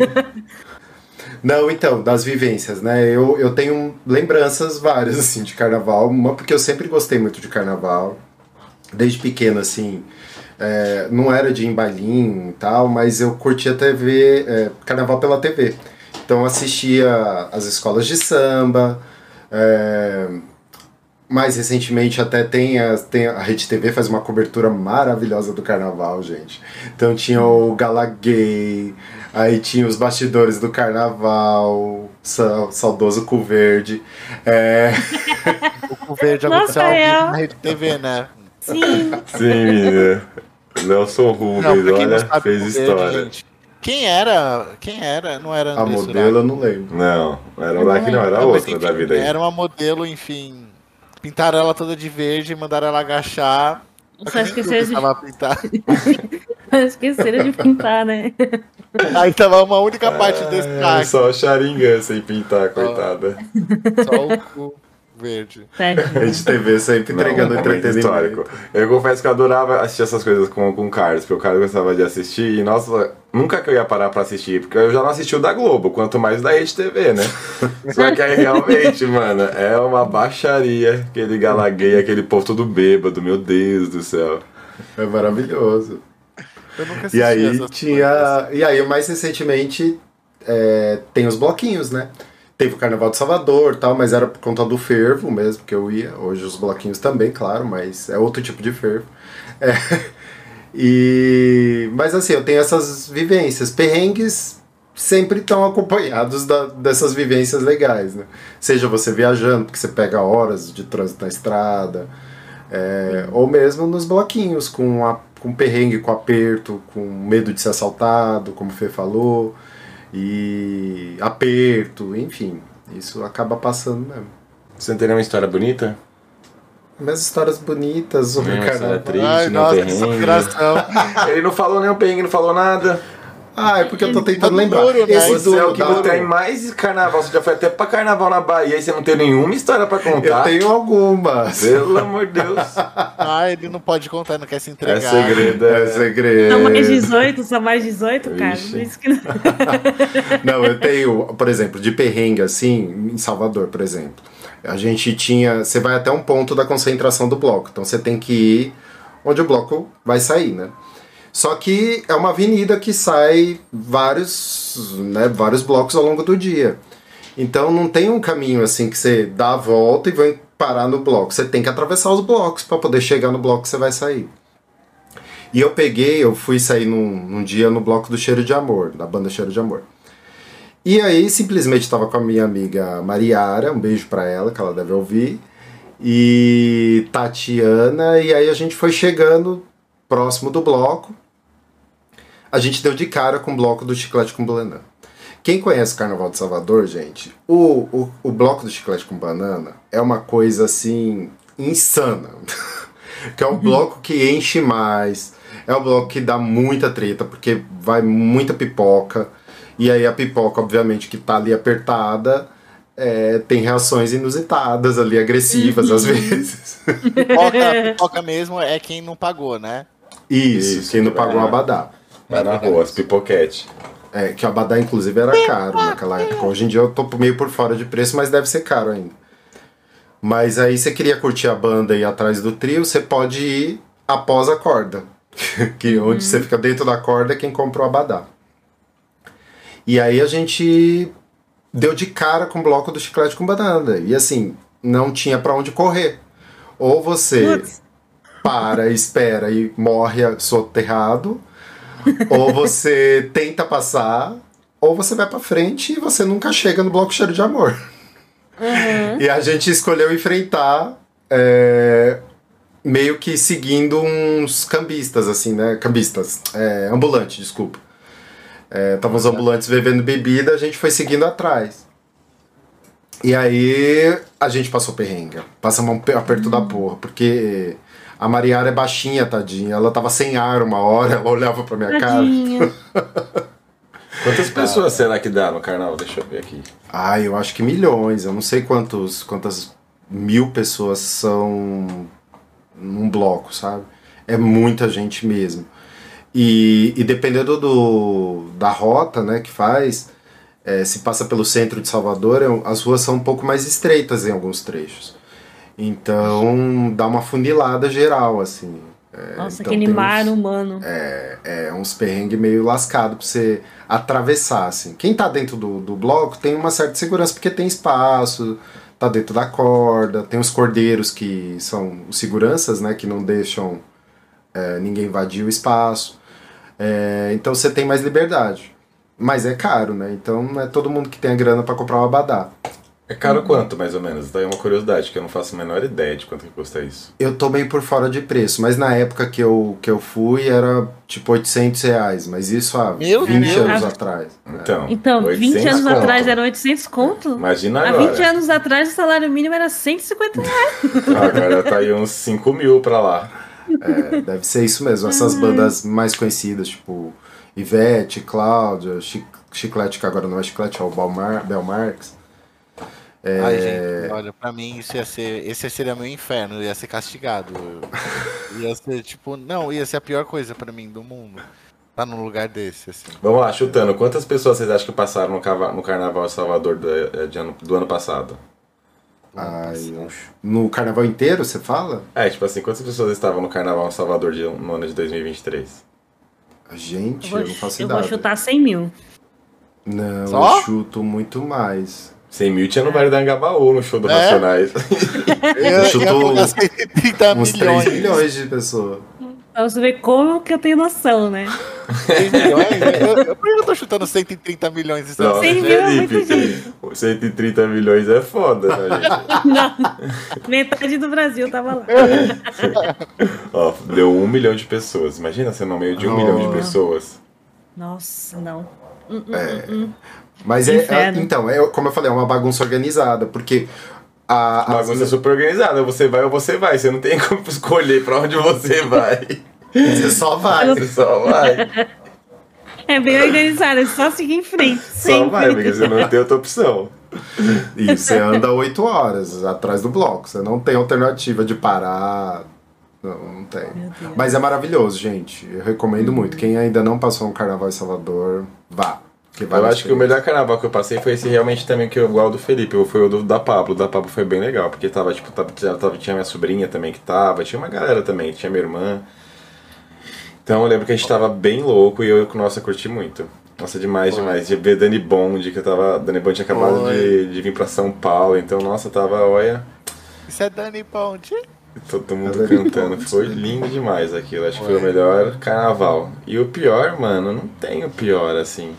Não, então, das vivências, né? Eu, eu tenho lembranças várias, assim, de carnaval. Uma porque eu sempre gostei muito de carnaval. Desde pequeno, assim. É, não era de ir em bailinho e tal, mas eu curtia TV, é, carnaval pela TV. Então assistia as escolas de samba. é, mais recentemente até tem a, tem a Rede TV faz uma cobertura maravilhosa do carnaval, gente. Então tinha o Gala Gay, aí tinha os bastidores do carnaval, sa- saudoso cu verde. É, O verde Nossa, aconteceu ao é. vivo na Rede TV, né? Sim. Sim, menina. Nelson Rubens, Não, olha, sabe, fez o história. gente. Quem era? Quem era? Não era a modelo eu não lembro. Não, era lá que não, era Não, outra enfim, da vida aí. Era uma modelo, enfim. Pintaram ela toda de verde, mandaram ela agachar. Só esqueceram de, pintado. esqueceram de pintar, né? Aí tava uma única parte É, destaque. só Sharingan sem pintar, coitada. Só o cu verde. Rede TV sempre entregando momento entretenimento. histórico. Eu confesso que eu adorava assistir essas coisas com, com o Carlos, porque o Carlos gostava de assistir e, nossa, nunca que eu ia parar pra assistir, porque eu já não assisti o da Globo, quanto mais da Rede TV, né? Só que aí realmente, mano, é uma baixaria, aquele galaguei, aquele povo todo bêbado, meu Deus do céu. É maravilhoso. Eu nunca assisti E aí tinha. E aí, mais recentemente, é, tem os bloquinhos, né? Teve o Carnaval de Salvador tal, mas era por conta do fervo mesmo que eu ia. Hoje os bloquinhos também, claro, mas é outro tipo de fervo. É. E, mas assim, eu tenho essas vivências. Perrengues sempre estão acompanhados da- dessas vivências legais, né? Seja você viajando, porque você pega horas de trânsito na estrada, é, ou mesmo nos bloquinhos, com, a, com perrengue, com aperto, com medo de ser assaltado, como o Fê falou, e aperto, enfim. Isso acaba passando mesmo. Você não tem nenhuma história bonita? Mas histórias bonitas carnaval. é triste. Ai, nossa, que. Ele não falou nem o perrengue, não falou nada. Ah, é porque eu tô tentando lembrar. duro, né? Esse Você é o que não tem mais carnaval. Você já foi até pra carnaval na Bahia e você não tem nenhuma história pra Eu contar. tenho algumas. Pelo amor de Deus. Ah, ele não pode contar, não quer se É entregar. segredo. É É segredo. São mais 18, são mais 18, cara. Isso que não... Não, eu tenho, por exemplo, de perrengue assim, em Salvador, por exemplo. A gente tinha. Você vai até um ponto da concentração do bloco. Então você tem que ir onde o bloco vai sair, né? Só que é uma avenida que sai vários, né, vários blocos ao longo do dia. Então não tem um caminho assim que você dá a volta e vai parar no bloco. Você tem que atravessar os blocos para poder chegar no bloco que você vai sair. E eu peguei, eu fui sair num, num dia no bloco do Cheiro de Amor, da banda Cheiro de Amor. E aí simplesmente estava com a minha amiga Mariara, um beijo para ela, que ela deve ouvir, e Tatiana, e aí a gente foi chegando próximo do bloco. A gente deu de cara com o bloco do Chiclete com Banana. Quem conhece o Carnaval de Salvador, gente, o, o, o bloco do Chiclete com Banana é uma coisa assim insana. que é um bloco que enche mais, é um bloco que dá muita treta, porque vai muita pipoca. E aí a pipoca, obviamente, que tá ali apertada, é, tem reações inusitadas ali, agressivas às vezes. Pipoca, pipoca mesmo é quem não pagou, né? Isso, Isso, quem não pagou o lá. abadá. Vai na rua, as pipoquete. É, que o abadá, inclusive, era caro naquela época. Hoje em dia eu tô meio por fora de preço, mas deve ser caro ainda. Mas aí você queria curtir a banda e ir atrás do trio, você pode ir após a corda. que onde você fica dentro da corda é quem comprou o abadá. E aí a gente deu de cara com o bloco do chiclete com banana. E assim, não tinha pra onde correr. Ou você Putz. para, espera e morre soterrado, ou você tenta passar, ou você vai pra frente e você nunca chega no bloco cheiro de amor. Uhum. E a gente escolheu enfrentar é, meio que seguindo uns cambistas, assim, né? Cambistas, é, ambulante, desculpa. É, tava os ambulantes bebendo bebida, a gente foi seguindo atrás. E aí a gente passou perrengue. Passamos um aperto da porra, porque a Mariara é baixinha, tadinha. Ela tava sem ar uma hora, ela olhava pra minha Tadinha. cara. Quantas pessoas será que dá no carnaval? Deixa eu ver aqui. Ah, eu acho que milhões. Eu não sei quantos, quantas mil pessoas são num bloco, sabe? É muita gente mesmo. E, e dependendo do, da rota né, que faz, é, se passa pelo centro de Salvador, é- as ruas são um pouco mais estreitas em alguns trechos. Então dá uma funilada geral, assim. É, Nossa, então aquele mar uns- humano. é uns perrengues meio lascado pra você atravessar, assim. Quem tá dentro do, do bloco tem uma certa segurança, porque tem espaço, tá dentro da corda, tem os cordeiros que são os seguranças, né, que não deixam é, ninguém invadir o espaço. É, então você tem mais liberdade. Mas é caro, né? Então não é todo mundo que tem a grana pra comprar um abadá. É caro quanto, mais ou menos? Daí uma curiosidade, que eu não faço a menor ideia de quanto que custa isso. Eu tô meio por fora de preço, mas na época que eu, que eu fui era tipo 800 reais, mas isso há Meu 20 Deus. anos atrás. né? Então, Então, 20 800 anos conto. atrás era 800 conto? Imagina Há agora. 20 anos atrás o salário mínimo era 150 reais. Agora tá aí uns 5 mil pra lá. É, deve ser isso mesmo. Essas bandas mais conhecidas, tipo Ivete, Cláudia, Chi- Chiclete, que agora não é Chiclete, é o Belmar, Belmarx. É, Ai, gente, olha, pra mim isso ia ser. Esse seria meu inferno, eu ia ser castigado. Eu- Ia ser tipo. Não, ia ser a pior coisa pra mim do mundo. Tá num lugar desse, assim. Vamos lá, chutando. Quantas pessoas vocês acham que passaram no, Carnaval de Salvador do, eh, de ano, do ano passado? ai, no carnaval inteiro, você fala? É, tipo assim, quantas pessoas estavam no Carnaval de Salvador de, no ano de 2023? Gente, Eu eu, vou, não faço eu ideia. vou chutar 100 mil. Não, Só? eu chuto muito mais. 100 mil tinha no Vale da Angabaú, no show do É? Racionais. Eu chutou colocar 130 Uns 3 milhões. milhões de pessoas. Pra você ver como que eu tenho noção, né? 3 milhões? Eu, eu, por que eu tô chutando 130 milhões? Isso Não, é- 100 mil é muita Felipe, 130 milhões é foda, né, gente? Não. Metade do Brasil tava lá. Ó, deu um milhão de pessoas. Imagina ser no meio de um Oh. milhão de pessoas. Nossa, não. Hum, hum, É. Mas é, é- Inferno. então, é, como eu falei, é uma bagunça organizada, porque a, A as- bagunça é super organizada. Você vai ou você vai. Você não tem como escolher pra onde você vai. você só vai. Você só vai. É bem organizado, é só seguir em frente. Só Sempre. vai, porque você não tem outra opção. E você anda 8 horas atrás do bloco. Você não tem alternativa de parar. Não, não tem. Mas é maravilhoso, gente. Eu recomendo muito. Quem ainda não passou um carnaval em Salvador, vá. Eu acho que o melhor carnaval que eu passei foi esse realmente também que eu igual do Felipe, foi o do, da Pablo. O da Pablo foi bem legal, porque tava, tipo, tava, tava- tinha minha sobrinha também que tava, tinha uma galera também, tinha minha irmã. Então eu lembro que a gente tava bem louco e eu, nossa, curti muito. Nossa, demais, demais. De ver Dani Bond, que eu tava. Dani Bond tinha acabado de, de vir pra São Paulo, então, nossa, tava, olha, Isso é Dani Ponte. todo mundo Dani cantando. Bond. Foi lindo demais aquilo. Acho que foi o melhor carnaval. E o pior, mano, não tem o pior assim.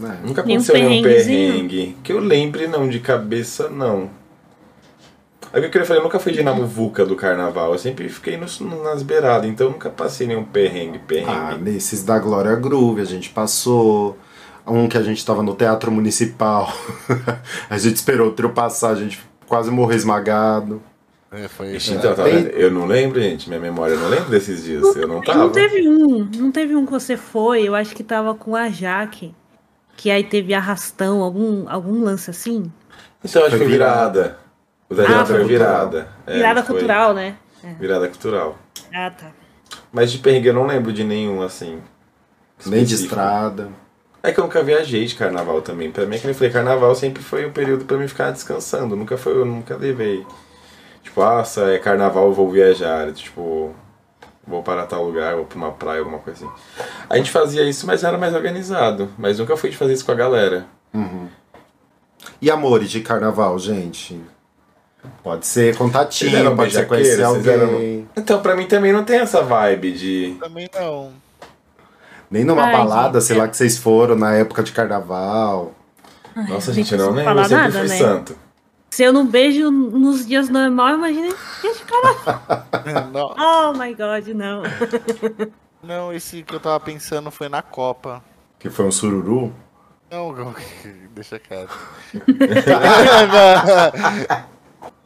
É. Nunca aconteceu nenhum perrengue. Que eu lembre, não, de cabeça, não. É o que eu queria falar, eu nunca fui de na muvuca do carnaval. Eu sempre fiquei nos, nas beiradas, então eu nunca passei nenhum perrengue, perrengue. Ah, nesses da Glória Groove a gente passou. Um que a gente tava no Teatro Municipal. a gente esperou o trio passar, a gente quase morreu esmagado. É, foi Ixi, então, tá vendo? Eu não lembro, gente, minha memória, eu não lembro desses dias. Eu não tava. Não teve um, não teve um que você foi, eu acho que tava com a Jaque, que aí teve arrastão, algum, algum lance assim? Então, acho que Foi virada. O da Ah, virada foi virada. É, Virada cultural, né? Virada cultural. Ah, tá. Mas de perrengue eu não lembro de nenhum, assim. Nem de estrada. É que eu nunca viajei de carnaval também. Pra mim, que eu falei, carnaval sempre foi um período pra mim ficar descansando. Nunca foi, eu nunca levei. Tipo, nossa, é carnaval, eu vou viajar. Tipo, vou para tal lugar, vou pra uma praia, alguma coisa assim. A gente fazia isso, mas era mais organizado. Mas nunca fui de fazer isso com a galera. E amores de carnaval, gente? Pode ser contatinho, pode ser conhecer Vocês eram- alguém. Então, pra mim também não tem essa vibe de. Também não. Nem numa Ai, balada, gente, sei é. lá, que vocês foram na época de carnaval. Nossa, Ai, gente, eu não lembro, eu sempre nada, fui né? santo. Se eu não beijo nos dias normais, imagina dia de carnaval. não, Oh my god, não. não, esse que eu tava pensando foi na Copa. Que foi um sururu. Não, deixa quieto.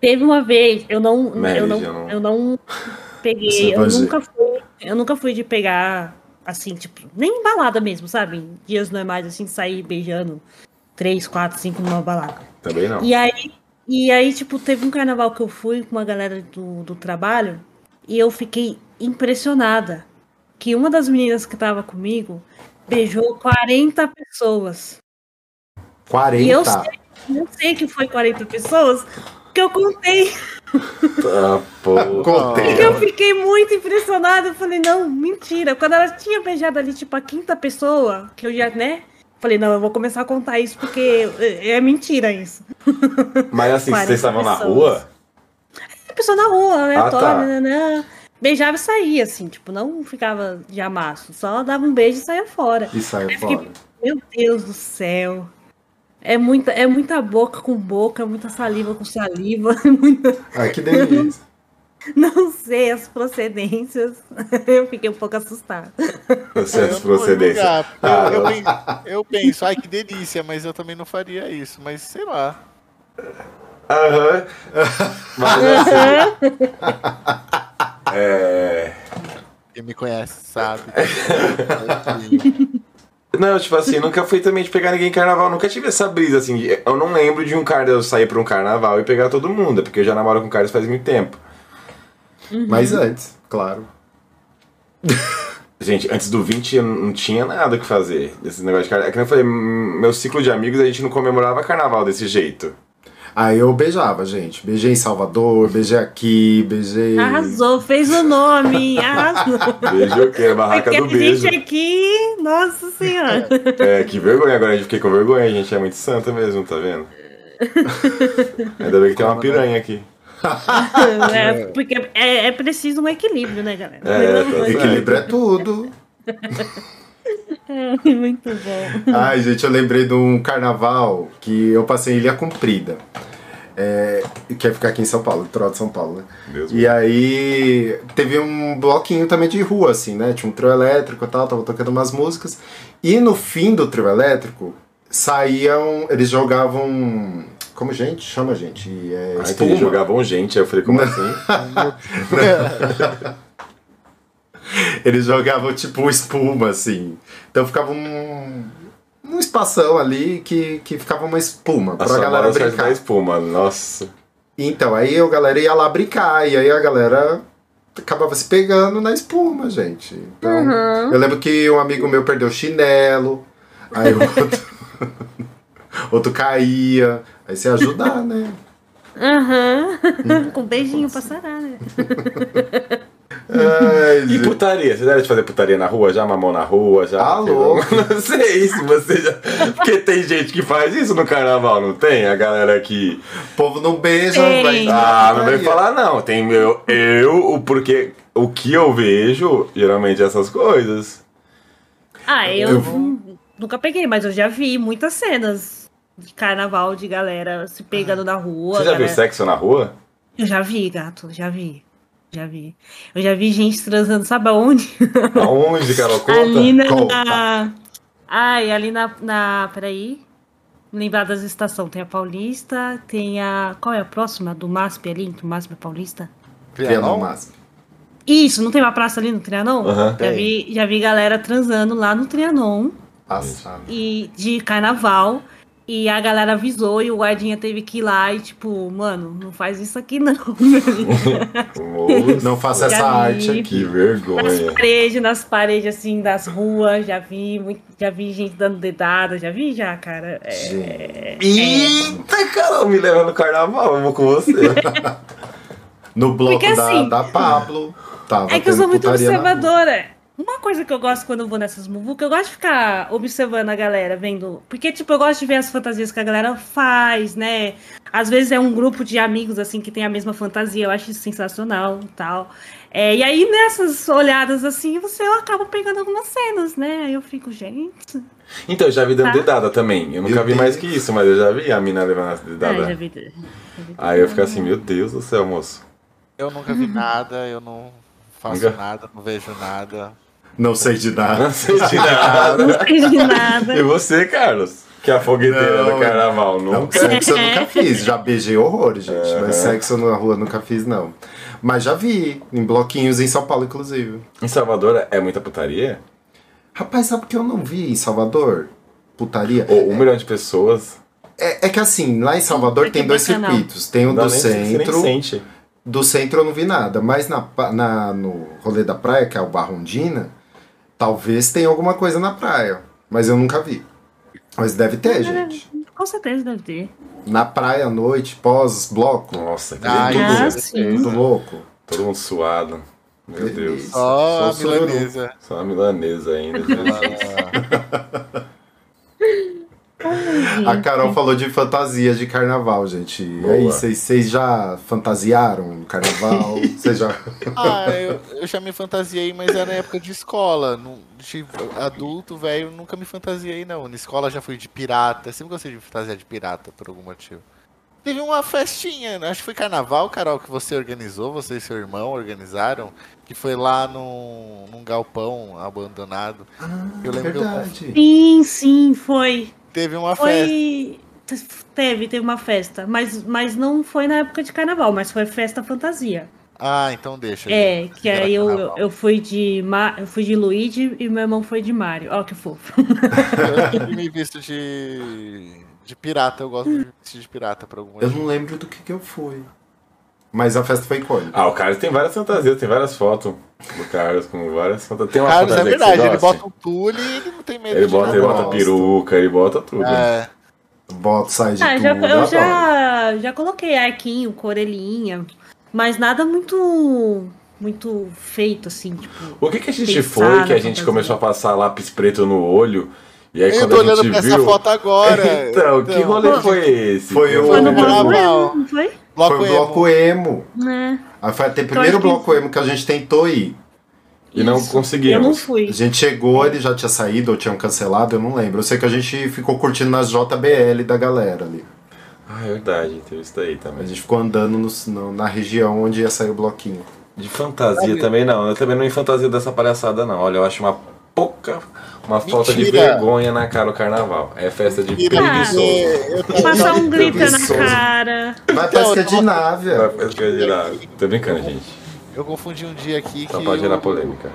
Teve uma vez, eu não, Mary, eu não, eu não- eu não peguei, eu dizer. nunca fui, eu nunca fui de pegar assim, tipo, nem em balada mesmo, sabe? Dias normais assim, sair beijando três, quatro, cinco numa balada. Também não. E aí, e aí, tipo, teve um carnaval que eu fui com uma galera do, do trabalho e eu fiquei impressionada que uma das meninas que tava comigo beijou 40 pessoas. 40. E eu sei, eu sei que foi 40 pessoas, porque eu contei. Ah, pô. Contei. E eu fiquei muito impressionada. Eu falei, não, mentira. Quando ela tinha beijado ali, tipo, a quinta pessoa, que eu já, né? Falei, não, eu vou começar a contar isso porque é é mentira isso. Mas assim, 40 vocês estavam na rua? A pessoa na rua, aleatória, Ah, tá. nananã, beijava e saía, assim, tipo, não ficava de amasso, só dava um beijo e saía fora. E saiu Eu fiquei, fora. meu Deus do céu. É muita, é muita boca com boca, é muita saliva com saliva, é muita, Ai, que delícia. não sei as procedências. Eu fiquei um pouco assustada. Eu não vou procedências. julgar, Ah, eu, eu eu- pen- eu penso, ai que delícia, mas eu também não faria isso, mas sei lá. Aham. Mas assim. é. Quem me conhece sabe. Não, tipo assim, nunca fui também de pegar ninguém em carnaval. Nunca tive essa brisa, assim. de- Eu não lembro de um cara eu sair pra um carnaval e pegar todo mundo, porque eu já namoro com caras faz muito tempo. Mas antes, claro. Gente, antes do 20 eu não tinha nada o que fazer desses negócios de carnaval. É que nem eu falei, meu ciclo de amigos a gente não comemorava carnaval desse jeito. Aí eu beijava, gente. Beijei em Salvador, beijei aqui, beijei. Arrasou, fez o nome, arrasou. Beijo o quê? Barraca Porque do a beijo. gente aqui, nossa senhora. É, que vergonha, agora a gente fiquei com vergonha, a gente é muito santa mesmo, tá vendo? Ainda bem que tem uma piranha aqui. É, porque é, é preciso um equilíbrio, né, galera? É, certo. Equilíbrio é tudo. Muito bom. Ai, gente, eu lembrei de um carnaval que eu passei em Ilha Comprida. É, que é ficar aqui em São Paulo, litoral de São Paulo, né? Deus E aí teve um bloquinho também de rua, assim, né? Tinha um trio elétrico e tal, tava tocando umas músicas. E no fim do trio elétrico, saíam. Eles jogavam. Como gente? Chama gente. É, Aí espuma. eles jogavam gente, aí eu falei, como assim? Eles jogavam tipo espuma, assim. Então ficava um. Um espação ali que, que ficava uma espuma A pra sua galera brincar. espuma, nossa. Então, aí a galera ia lá brincar, e aí a galera acabava se pegando na espuma, gente. Então, eu lembro que um amigo meu perdeu o chinelo, aí o outro, outro caía, aí você ajudar, né? Aham. Com beijinho pra sarar, né? Ai, E putaria? Você deve fazer putaria na rua? Já mamou na rua? Já pegou- louco. Não sei se você já. Porque tem gente que faz isso no carnaval, não tem? A galera que. o povo não beija, Tem. vai. Ah, não vem vai falar não. Tem meu. Eu, o porque. O que eu vejo, geralmente, é essas coisas. Ah, eu, Eu- nu- nunca peguei, mas eu já vi muitas cenas de carnaval de galera se pegando na rua. Você já viu galera- sexo na rua? Eu já vi, gato, já vi. Já vi. Eu já vi gente transando, sabe aonde? Aonde, Carol? Conta. ali na. Conta. Ai, ali na. na peraí. Lembrar das estações. Tem a Paulista, tem a. Qual é a próxima? Do MASP ali, entre o MASP e a Paulista? Trianon máximo. Isso, não tem uma praça ali no Trianon? Aham. Já, vi, já vi galera transando lá no Trianon Passado. e de carnaval. E a galera avisou e o guardinha teve que ir lá e, tipo, mano, não faz isso aqui não. Não faça essa arte vi. Aqui. nas vergonha. paredes, nas paredes, assim, das ruas, já vi, muito, já vi gente dando dedada, já vi já, cara. É, Gente. Eita, Carol, me leva no carnaval, eu vou com você. No bloco Porque, da, assim, da Pablo. Tava é que eu sou muito observadora. Uma coisa que eu gosto quando eu vou nessas muvucas, eu gosto de ficar observando a galera, vendo. Porque, tipo, eu gosto de ver as fantasias que a galera faz, né? Às vezes é um grupo de amigos, assim, que tem a mesma fantasia, eu acho isso sensacional e tal. É, e aí, nessas olhadas, assim, você acaba pegando algumas cenas, né? Aí eu fico, gente. Então, eu já vi dando Tá. dedada também. Eu nunca vi mais que isso, mas eu já vi a mina levando as É, dedadas. já vi, já vi Aí eu fico assim, meu Deus do céu, moço. Eu nunca vi nada, eu não faço Nunca? nada, não vejo nada. Não sei de nada. Não sei de nada. Não sei de nada. E você, Carlos? Que é a fogueteira Não, do carnaval, Não, nunca. sexo eu nunca fiz. Já beijei horrores, gente. Aham. Mas sexo na rua eu nunca fiz, não. Mas já vi, em bloquinhos em São Paulo, inclusive. Em Salvador é muita putaria? Rapaz, sabe o que eu não vi em Salvador? Putaria. Ou um milhão de pessoas? É, é que assim, lá em Salvador É tem é dois bacana. circuitos. Tem o Não dá do nem- nem centro. sente. Do centro eu não vi nada. Mas na, na, no rolê da praia, que é o Barrondina, talvez tenha alguma coisa na praia. Mas eu nunca vi. Mas deve ter, gente. Com certeza deve ter. Na praia à noite, pós-bloco. Nossa, que. Ah, certeza. Tudo louco. Todo mundo suado. Meu Deus. Delícia. Só a Só sururu. milanesa. Só uma milanesa ainda. A Carol falou de fantasia de carnaval, gente. E aí, Boa. vocês já fantasiaram no carnaval? Vocês já. Ah, eu, eu já me fantasiei, mas era na época de escola. De adulto, velho, nunca me fantasiei, não. Na escola já fui de pirata. Sempre gostei de fantasiar de pirata, por algum motivo. Teve uma festinha, acho que foi carnaval, Carol, que você organizou, você e seu irmão organizaram, que foi lá num, num galpão abandonado. eu lembro que eu Verdade. Sim, sim, foi. Teve uma festa. Foi. Teve, teve uma festa. Mas, mas não foi na época de carnaval, mas foi festa fantasia. Ah, então deixa. É, gente. que aí eu, carnaval. eu fui de Ma... eu fui de Luigi e meu irmão foi de Mario. Ó, que fofo. Eu me visto de, de pirata, eu gosto de me vestir de pirata por algum Eu não lembro do que, que eu fui. Mas a festa foi icônica. Ah, o Carlos tem várias fantasias, tem várias fotos do Carlos com várias fantasias. Tem uma Carlos, é fantasia que verdade, você ele bota um tule e ele não tem medo Ele de bota, nada. ele bota peruca, ele bota tudo. É, Boto, sai de Ah, tudo. já, eu já, já coloquei arquinho, corelinha, mas nada muito muito feito, assim, tipo. O que, que a gente foi que a gente fantasia. começou a passar lápis preto no olho? E aí eu quando tô a olhando pra viu. essa foto agora. então, que rolê Pô. foi esse? Foi Que o- Foi no Foi carnaval. não foi? Bloco Foi o emo. bloco emo. É. Aí foi até o acho primeiro que- bloco emo que a gente tentou ir. E não Isso. conseguimos. Eu não A fui. gente chegou, ele já tinha saído ou tinham cancelado, eu não lembro. Eu sei que a gente ficou curtindo nas JBL da galera ali. Ah, é verdade, teve isso daí A também. gente ficou andando no- no- na região onde ia sair o bloquinho. De fantasia também não. Eu também não em fantasia dessa palhaçada, não. Olha, eu acho uma pouca. Uma falta de Mentira. vergonha na cara o carnaval. É festa de Mentira, preguiçoso. Passar um glitter na cara. Então, é eu de tava- Vai Návia. festa de lá. Tô brincando, gente. Eu confundi um dia aqui Só que, pode gerar o, polêmica.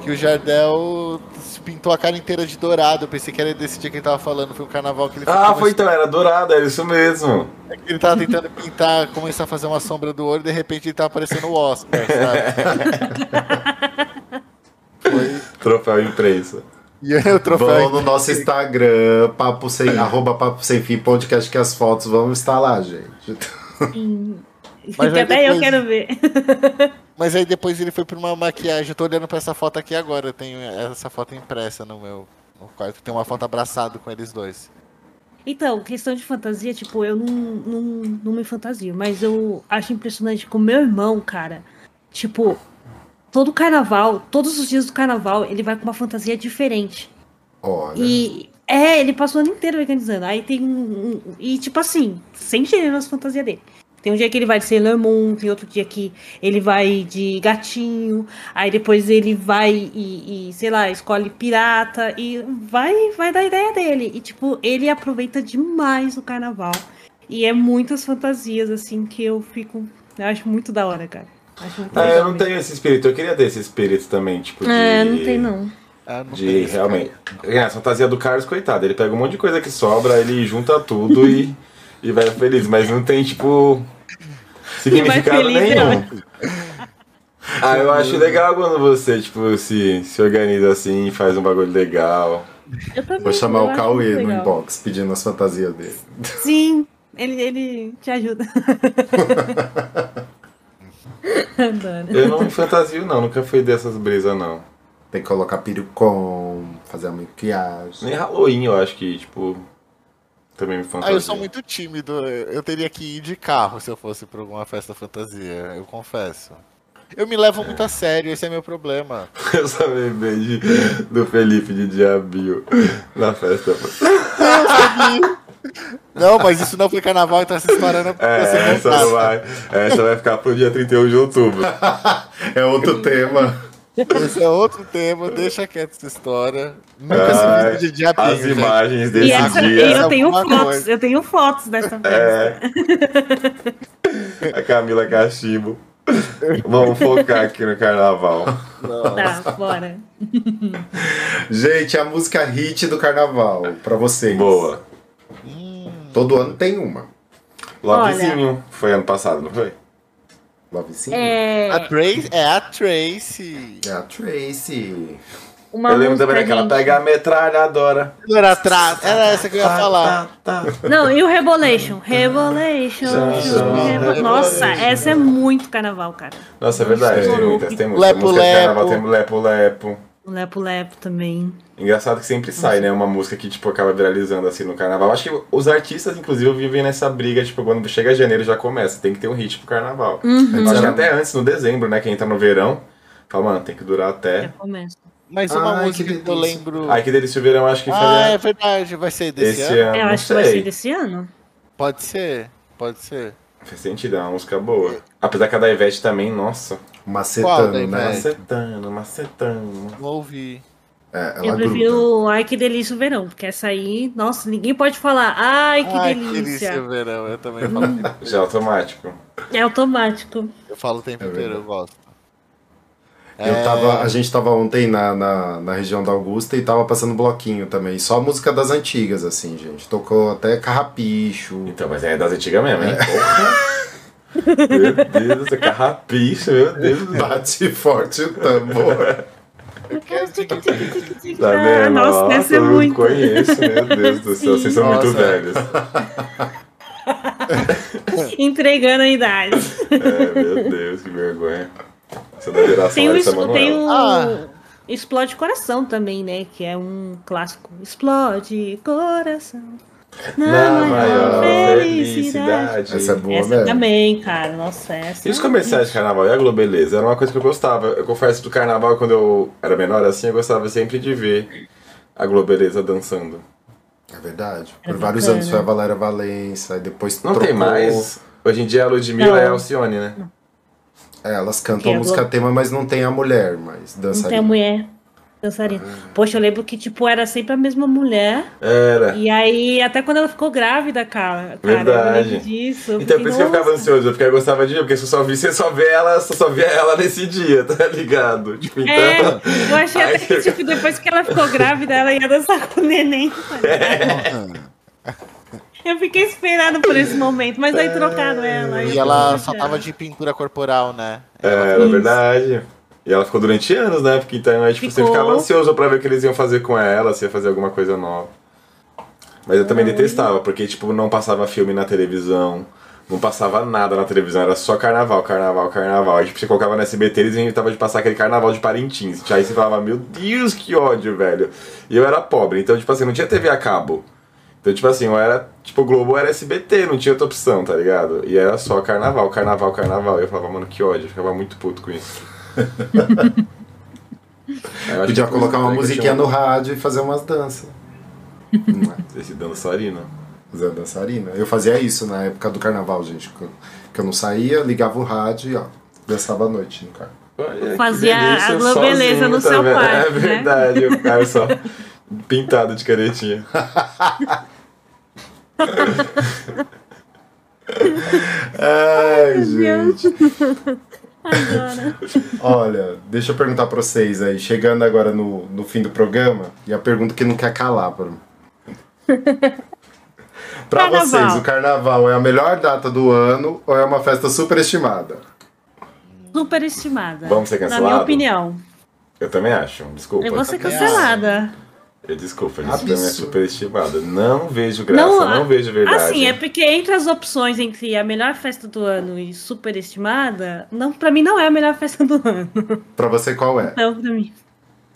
que o Jardel pintou a cara inteira de dourado. Eu pensei que era desse dia que ele tava falando. Foi um carnaval que ele Ah, foi então, era dourado, era isso mesmo. Ele tava tentando pintar, começar a fazer uma sombra do olho e de repente ele tava parecendo o Oscar, sabe? Troféu imprensa. E aí o troféu. Vão no nosso Instagram, papo sem, arroba papo sem fim, podcast que as fotos vão estar lá, gente. Mas que aí até eu depois- quero ver. Mas aí depois ele foi pra uma maquiagem. Eu tô olhando pra essa foto aqui agora. Eu tenho essa foto impressa no meu no quarto. Tem uma foto abraçado com eles dois. Então, questão de fantasia, tipo, eu não, não, não me fantasio, mas eu acho impressionante com meu irmão, cara. Tipo, todo carnaval, todos os dias do carnaval, ele vai com uma fantasia diferente. Olha. E é, ele passou o ano inteiro organizando. Aí tem um. um- e tipo assim, sem gênero nas fantasias dele. Tem um dia que ele vai de Sailor Moon, tem outro dia que ele vai de gatinho, aí depois ele vai e, e, sei lá, escolhe pirata e vai, vai da ideia dele. E tipo, ele aproveita demais o carnaval. E é muitas fantasias, assim, que eu fico. Eu acho muito da hora, cara. Ah, legal eu não tenho esse espírito. Eu queria ter esse espírito também, tipo, de. É, não tem não. Ah, não De realmente. É, a fantasia do Carlos, coitado. Ele pega um monte de coisa que sobra, ele junta tudo e, e vai feliz. Mas não tem, tipo. Significado feliz, nenhum. né? Ah, eu acho legal quando você, tipo, se, se organiza assim e faz um bagulho legal. Vou chamar eu o Cauê no inbox pedindo as fantasias dele. Sim, ele, ele te ajuda. Eu não me fantasio, não. Nunca fui dessas brisas, não. Tem que colocar perucom, fazer a maquiagem. Nem Halloween, eu acho que, tipo. Também me Ah, fantasia. eu sou muito tímido. Eu teria que ir de carro se eu fosse pra alguma festa fantasia, eu confesso. Eu me levo muito a sério, esse é meu problema. Eu só lembrei de, do Felipe de Diabinho na festa. Não, mas isso não foi carnaval, então essa história não É, essa vai. Essa vai ficar pro dia 31 de outubro. É outro tema. Esse é outro tema, deixa quieto essa história. Nunca se Ai, viu de diabinho, As gente. imagens E desse essa, dia. eu tenho fotos, coisa. eu tenho fotos dessa festa. É. A Camila Cachimbo. Vamos focar aqui no carnaval. Tá, bora. Gente, a música hit do carnaval, pra vocês. Boa. Todo ano tem uma. Lovezinho. Foi ano passado, não foi? Love Sim? A É, Tracy, é a Tracy. É a Tracy. uma eu lembro também daquela pega a metralhadora. Não era atrás, era essa que eu ia falar. Tá, tá. Não, e o Rebolation? Rebolation. Rebo- Nossa, essa é muito carnaval, cara. Nossa, é verdade. Tem muitas, tem muitas. Lepo, lepo. tem lepo lepo. O Lepo Lepo também. Engraçado que sempre sai, né? Uma música que, tipo, acaba viralizando assim no carnaval. Acho que os artistas, inclusive, vivem nessa briga, tipo, quando chega janeiro já começa. Tem que ter um hit pro carnaval. Uhum. Acho que até antes, no dezembro, né? Quem tá no verão, fala, mano, tem que durar Já até. começa. Mas uma Ai, música que que, eu lembro. Ai, que delícia o verão, acho que Ah, faria é verdade, vai ser desse esse ano? ano. Eu acho que vai ser desse ano. Pode ser, pode ser. Faz sentido, é uma música boa. Apesar que a da Ivete também, nossa. Qual Macetano, né? velho? Macetando, macetando. Não ouvi. É, ela Eu gruda. prefiro Ai Que Delícia o Verão, porque essa aí, nossa, ninguém pode falar Ai Que Ai, que delícia. delícia, verão. Eu também falo, o Já automático. É automático. eu falo o tempo É inteiro, eu gosto. Eu É, tava, a gente tava ontem na, na, na região da Augusta e tava passando bloquinho também. Só música das antigas, assim, gente. Tocou até Carrapicho. Então, mas é das antigas mesmo, hein? Porra. Meu Deus carrapicho, meu Deus. Bate forte o tambor. Tá vendo? Ah, Nossa, essa é eu muito. conheço, meu Deus do céu. Vocês são muito Nossa. velhos. Entregando a idade. É, meu Deus, que vergonha. Você é da geração Tem Manoela. tem o Ah. Explode Coração também, né? Que é um clássico. Explode Coração. Na maior felicidade. Essa é boa Essa mesmo. também, cara. Nossa, essa. E os comerciais de carnaval e a Globeleza? Era uma coisa que eu gostava. Eu confesso do carnaval, quando eu era menor assim, eu gostava sempre de ver a Globeleza dançando. É verdade. Era Por vários bacana. anos foi a Valéria Valença, e depois Não trocou. tem mais. Hoje em dia a Ludmilla Não. é a Alcione, né? É, elas cantam é a música tema, mas não tem a mulher, mas Não tem a dançarina. mulher dançarina. Poxa, eu lembro que, tipo, era sempre a mesma mulher. Era. E aí, até quando ela ficou grávida, cara. cara Verdade. Eu lembro disso. eu Então, fiquei, por isso que eu ficava ansioso, porque eu gostava de porque você só via, você só vê ela, você só via ela nesse dia, tá ligado? Tipo, então. É, eu achei até que, tipo, depois que ela ficou grávida, ela ia dançar com o neném. tá ligado? Eu fiquei esperando por esse momento, mas aí trocaram ela. E eu ela só tava de pintura corporal, né? É, era verdade. E ela ficou durante anos, né? Porque então aí, tipo, você Ficou. ficava ansioso pra ver o que eles iam fazer com ela, se ia fazer alguma coisa nova. Mas eu também detestava, porque, tipo, não passava filme na televisão, não passava nada na televisão, era só carnaval, carnaval, carnaval. Aí, tipo, você colocava no SBT, eles inventavam de passar aquele carnaval de Parintins. Aí você falava, meu Deus, que ódio, velho. E eu era pobre, então, tipo assim, não tinha TV a cabo. Então, tipo assim, eu era, tipo, o Globo era SBT, não tinha outra opção, tá ligado? E era só carnaval, carnaval, carnaval. E eu falava, mano, que ódio, eu ficava muito puto com isso. Podia colocar uma musiquinha no rádio e fazer umas danças. Esse dançarino. Fazer a dançarina. Eu fazia isso na época do carnaval, gente. Que eu, que eu não saía, ligava o rádio e ó, dançava à noite no carro. Olha, Fazia delícia, a sozinho, no seu vendo? quarto, É né? verdade, o cara só pintado de caretinha. Ai, Deus. Olha, deixa eu perguntar pra vocês aí, chegando agora no, no fim do programa, e a pergunta que não quer calar pra Pra Carnaval. vocês, o carnaval é a melhor data do ano ou é uma festa superestimada? Superestimada. Vamos ser Na minha cancelados? opinião. Eu também acho, desculpa. Eu vou ser cancelada. Eu desculpa, isso também é superestimado. Não vejo graça, Não, não, a- vejo verdade. Assim, é porque entre as opções entre a melhor festa do ano e superestimada, não, pra mim não é a melhor festa do ano. Pra você, qual é? Não, pra mim.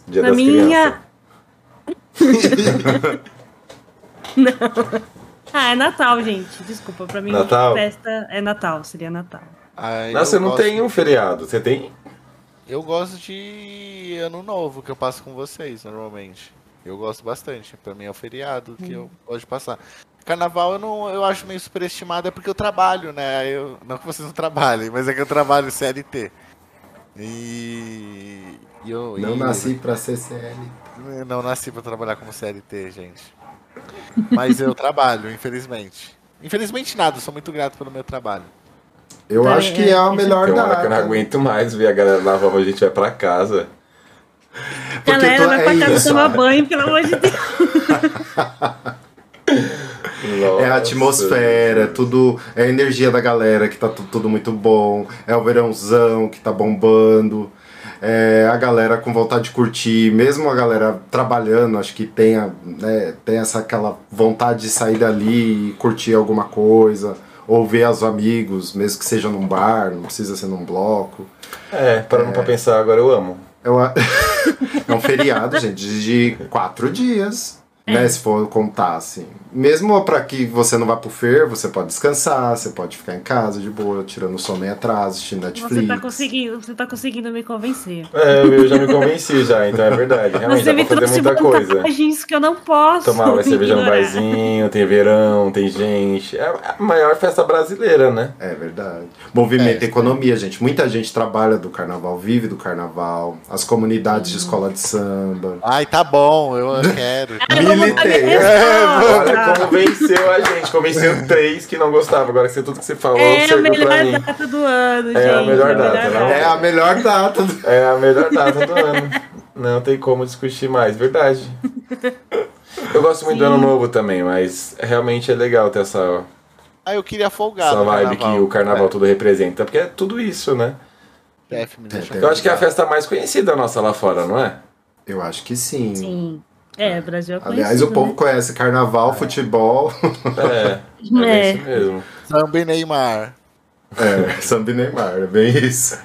Dia Na das minha- crianças. Ah, é Natal, gente. Desculpa, pra mim Natal? festa é Natal, seria Natal. Nossa, você eu não gosto- tem um feriado. Você tem? Eu gosto de ano novo, que eu passo com vocês, normalmente. Eu gosto bastante. Pra mim é o feriado que eu gosto de passar. Carnaval eu não eu acho meio superestimado, é porque eu trabalho, né? Eu, não que vocês não trabalhem, mas é que eu trabalho CLT. E. e eu, Não e- nasci pra ser CL. Não nasci pra trabalhar como CLT, gente. Mas eu trabalho, infelizmente. Infelizmente nada, eu sou muito grato pelo meu trabalho. Eu É, acho que é a é, melhor Tem uma hora que eu não aguento mais ver a galera na rua, a gente vai pra casa. Porque Galera, vai é pra casa isso. tomar banho, pelo amor de Deus. É a atmosfera, tudo. É a energia da galera que tá tu- tudo muito bom. É o verãozão que tá bombando. É a galera com vontade de curtir, mesmo a galera trabalhando, acho que tem, a, né, tem essa aquela vontade de sair dali e curtir alguma coisa, ou ver os amigos, mesmo que seja num bar, não precisa ser num bloco. É, parando pra pensar agora, eu amo. É, uma- é um feriado, gente, de quatro dias, né? Se for contar, assim. Mesmo pra que você não vá pro fer, você pode descansar, você pode ficar em casa de boa, tirando o sono em atrás, assistindo Netflix. Você tá conseguindo, você tá conseguindo me convencer. É, eu já me convenci já, então é verdade. Realmente você dá me pra fazer trouxe muita coisa. vantagens que eu não posso. Tomar uma cerveja no barzinho, tem verão, tem gente. É a maior festa brasileira, né? É verdade. Movimenta É, economia, gente. Muita gente trabalha do carnaval, vive do carnaval. As comunidades de escola de samba. Ai, tá bom, eu quero. Militei. É, Olha resposta. como venceu a gente. Convenceu três que não gostavam. Agora que você tudo que você falou É a serviu pra melhor mim. data do ano, gente. É a melhor data, não? É a melhor data. do- É a melhor data do ano. Não tem como discutir mais, verdade. Eu gosto muito do ano novo também, mas realmente é legal ter essa, Ah, eu queria folgar essa vibe carnaval. que o carnaval todo representa, porque é tudo isso, né? Chefe, me deixa É, Eu acho que é a festa mais conhecida nossa lá fora, não é? Eu acho que sim. Sim. É, Brasil é Aliás, conhecido, o povo conhece carnaval, futebol, É, é, É. isso mesmo. Samba e Neymar. é, samba e Neymar, é bem isso. né?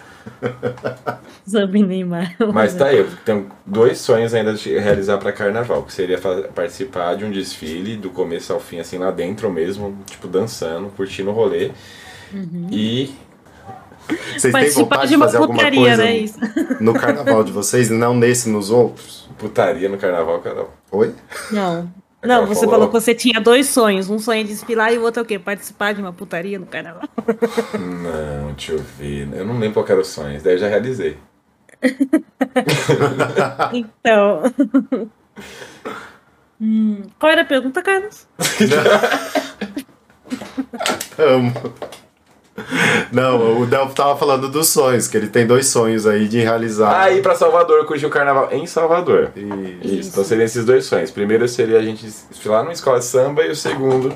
Zambi e Neymar. Mas tá aí, eu tenho dois sonhos ainda de realizar pra carnaval, que seria participar de um desfile do começo ao fim, assim, lá dentro mesmo, tipo, dançando, curtindo o rolê. E Vocês têm vontade de de fazer alguma putaria, coisa né? No carnaval de vocês não nesse nos outros? Putaria no carnaval, Carol. Oi? Não. Não, você falou. falou que você tinha dois sonhos. Um sonho é desfilar e o outro é o quê? Participar de uma putaria no carnaval. Não, deixa eu ver. Eu não lembro qual que era os sonhos, daí eu já realizei. Então. Hum, qual era a pergunta, Carlos? Amo. Não, o Delphi tava falando dos sonhos, que ele tem dois sonhos aí de realizar. Ah, ir pra Salvador, curtir o carnaval em Salvador. E- Isso, então seriam esses dois sonhos. Primeiro seria a gente desfilar numa escola de samba e o segundo,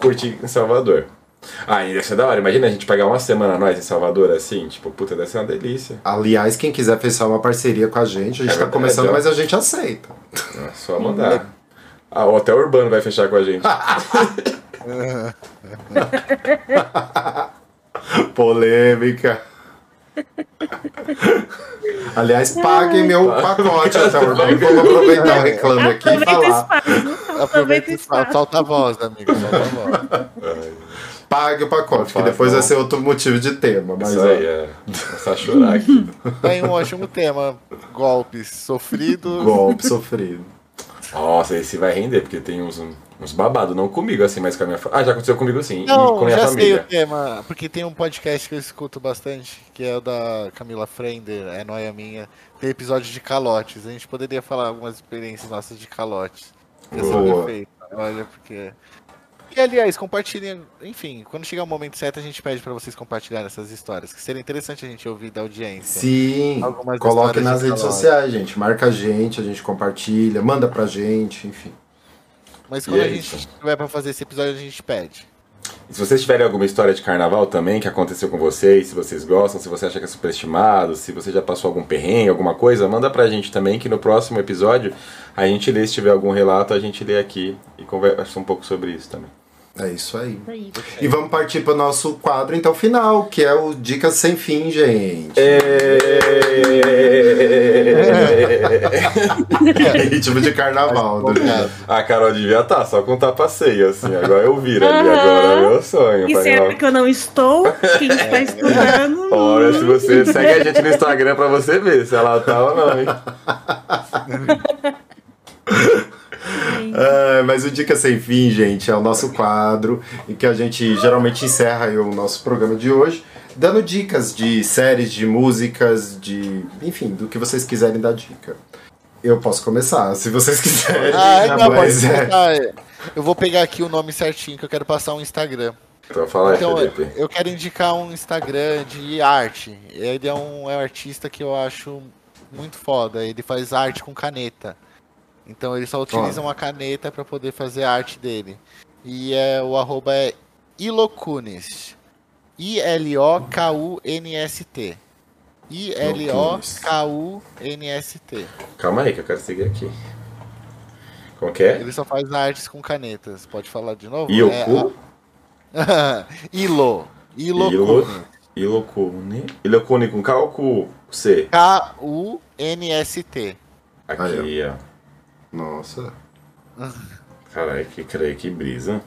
curtir em Salvador. Ah, e deve ser da hora. Imagina a gente pagar uma semana nós em Salvador assim, tipo, puta, deve ser uma delícia. Aliás, quem quiser fechar uma parceria com a gente, a gente É tá verdade, começando, ó. mas a gente aceita. É só mandar. Ah, o Hotel Urbano vai fechar com a gente. Polêmica. Aliás, paguem meu pacote até o. Vamos aproveitar o reclame aqui e falar. espaço. Aproveita e espaço. fala, solta a voz, amigo, solta a voz. Pague o pacote, que depois vai ser outro motivo de tema. Mas Isso ó, aí, é. Começar a chorar aqui. Tem um ótimo tema, golpes sofridos. golpe sofrido. Nossa, esse vai render, porque tem uns, uns babados, não comigo assim, mas com a minha família. Ah, já aconteceu comigo sim, e Não, com a minha já sei o família. tema, porque tem um podcast que eu escuto bastante, que é o da Camila Frender, é Noia Minha. Tem episódio de calotes. A gente poderia falar algumas experiências nossas de calotes. Ia ser. Olha, porque. E aliás, compartilhem. Enfim, quando chegar o momento certo, a gente pede pra vocês compartilharem essas histórias. Que seria interessante a gente ouvir da audiência. Sim, Algumas coloque nas de redes sociais, gente. Marca a gente, a gente compartilha, manda pra gente, enfim. Mas E quando é a gente isso. tiver pra fazer esse episódio, a gente pede. E se vocês tiverem alguma história de carnaval também que aconteceu com vocês, se vocês gostam, se você acha que é superestimado, se você já passou algum perrengue, alguma coisa, manda pra gente também que no próximo episódio a gente lê, se tiver algum relato, a gente lê aqui e conversa um pouco sobre isso também. É isso aí. Isso aí. E vamos partir para o nosso quadro, então, final, que é o Dicas Sem Fim, gente. É. É. Ritmo de carnaval. do Empolgado. A Carol devia estar, só com passeio, assim. Agora eu viro ali, agora é meu sonho. E sempre ó, que eu não estou, quem está estudando. Olha, se você segue a gente no Instagram pra você ver se ela tá ou não, hein? Ah, mas o Dica Sem Fim, gente, é o nosso quadro em que a gente geralmente encerra aí o nosso programa de hoje, dando dicas de séries, de músicas, de. enfim, do que vocês quiserem dar dica. Eu posso começar, se vocês quiserem. Ah, não, pode mas é. Eu vou pegar aqui o nome certinho que eu quero passar um Instagram. Então fala aí, Então, Felipe. eu quero indicar um Instagram de arte. Ele é um, é um artista que eu acho muito foda. Ele faz arte com caneta. Então ele só utiliza Olha. uma caneta para poder fazer a arte dele. E é, o arroba é Ilocunis. I-L-O-K-U-N-S-T. I-L-O-K-U-N-S-T. Calma aí que eu quero seguir aqui. Como que é? Ele só faz artes com canetas. Pode falar de novo? Ioku? É, Ilo. Ilo, Ilocunis. Ilocune. Ilocune com K ou com C? K-U-N-S-T. Aqui, ó. Nossa. Caralho, que, creio, que brisa.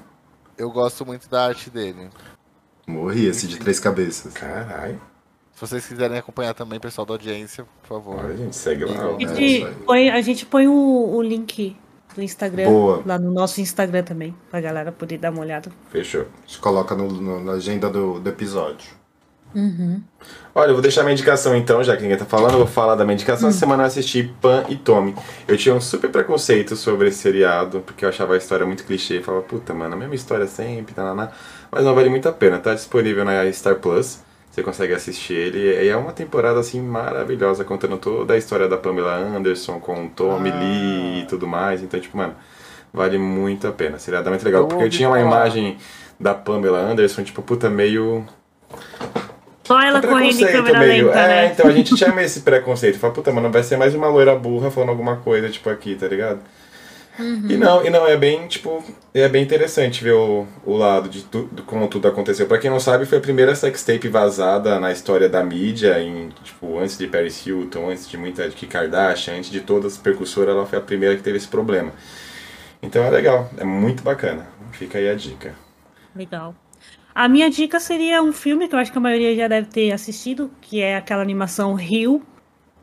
Eu gosto muito da arte dele. Morri esse de três cabeças. Caralho. Se vocês quiserem acompanhar também, pessoal da audiência, por favor. Olha, a gente segue lá. gente aí. põe, a gente põe o, o link do Instagram Boa. lá no nosso Instagram também, pra galera poder dar uma olhada. Fechou. A gente coloca no- no- na agenda do, do episódio. Olha, eu vou deixar minha indicação então, já que ninguém tá falando, eu vou falar da minha indicação. Essa semana eu assisti Pan e Tommy. Eu tinha um super preconceito sobre esse seriado, porque eu achava a história muito clichê. Falava, puta, mano, a mesma história sempre, tananá. Mas não vale muito a pena. Tá disponível na Star Plus. Você consegue assistir ele. E é uma temporada assim maravilhosa, contando toda a história da Pamela Anderson com o Tommy Lee e tudo mais. Então, tipo, mano, vale muito a pena. Seriado é muito legal. Eu Porque eu tinha uma imagem da Pamela Anderson, tipo, puta, meio Só ela correndo em câmera meio- lenta, É, né? então a gente tinha meio esse preconceito. Fala, puta, mano, vai ser mais uma loira burra falando alguma coisa, tipo, aqui, tá ligado? Uhum. E não, e não, é bem, tipo, é bem interessante ver o, o lado de tudo, como tudo aconteceu. Pra quem não sabe, foi a primeira sextape vazada na história da mídia, em, tipo, antes de Paris Hilton, antes de muita de Kim Kardashian, antes de todas as percussoras, ela foi a primeira que teve esse problema. Então é legal, é muito bacana. Fica aí a dica. Legal. A minha dica seria um filme que eu acho que a maioria já deve ter assistido, que é aquela animação Rio,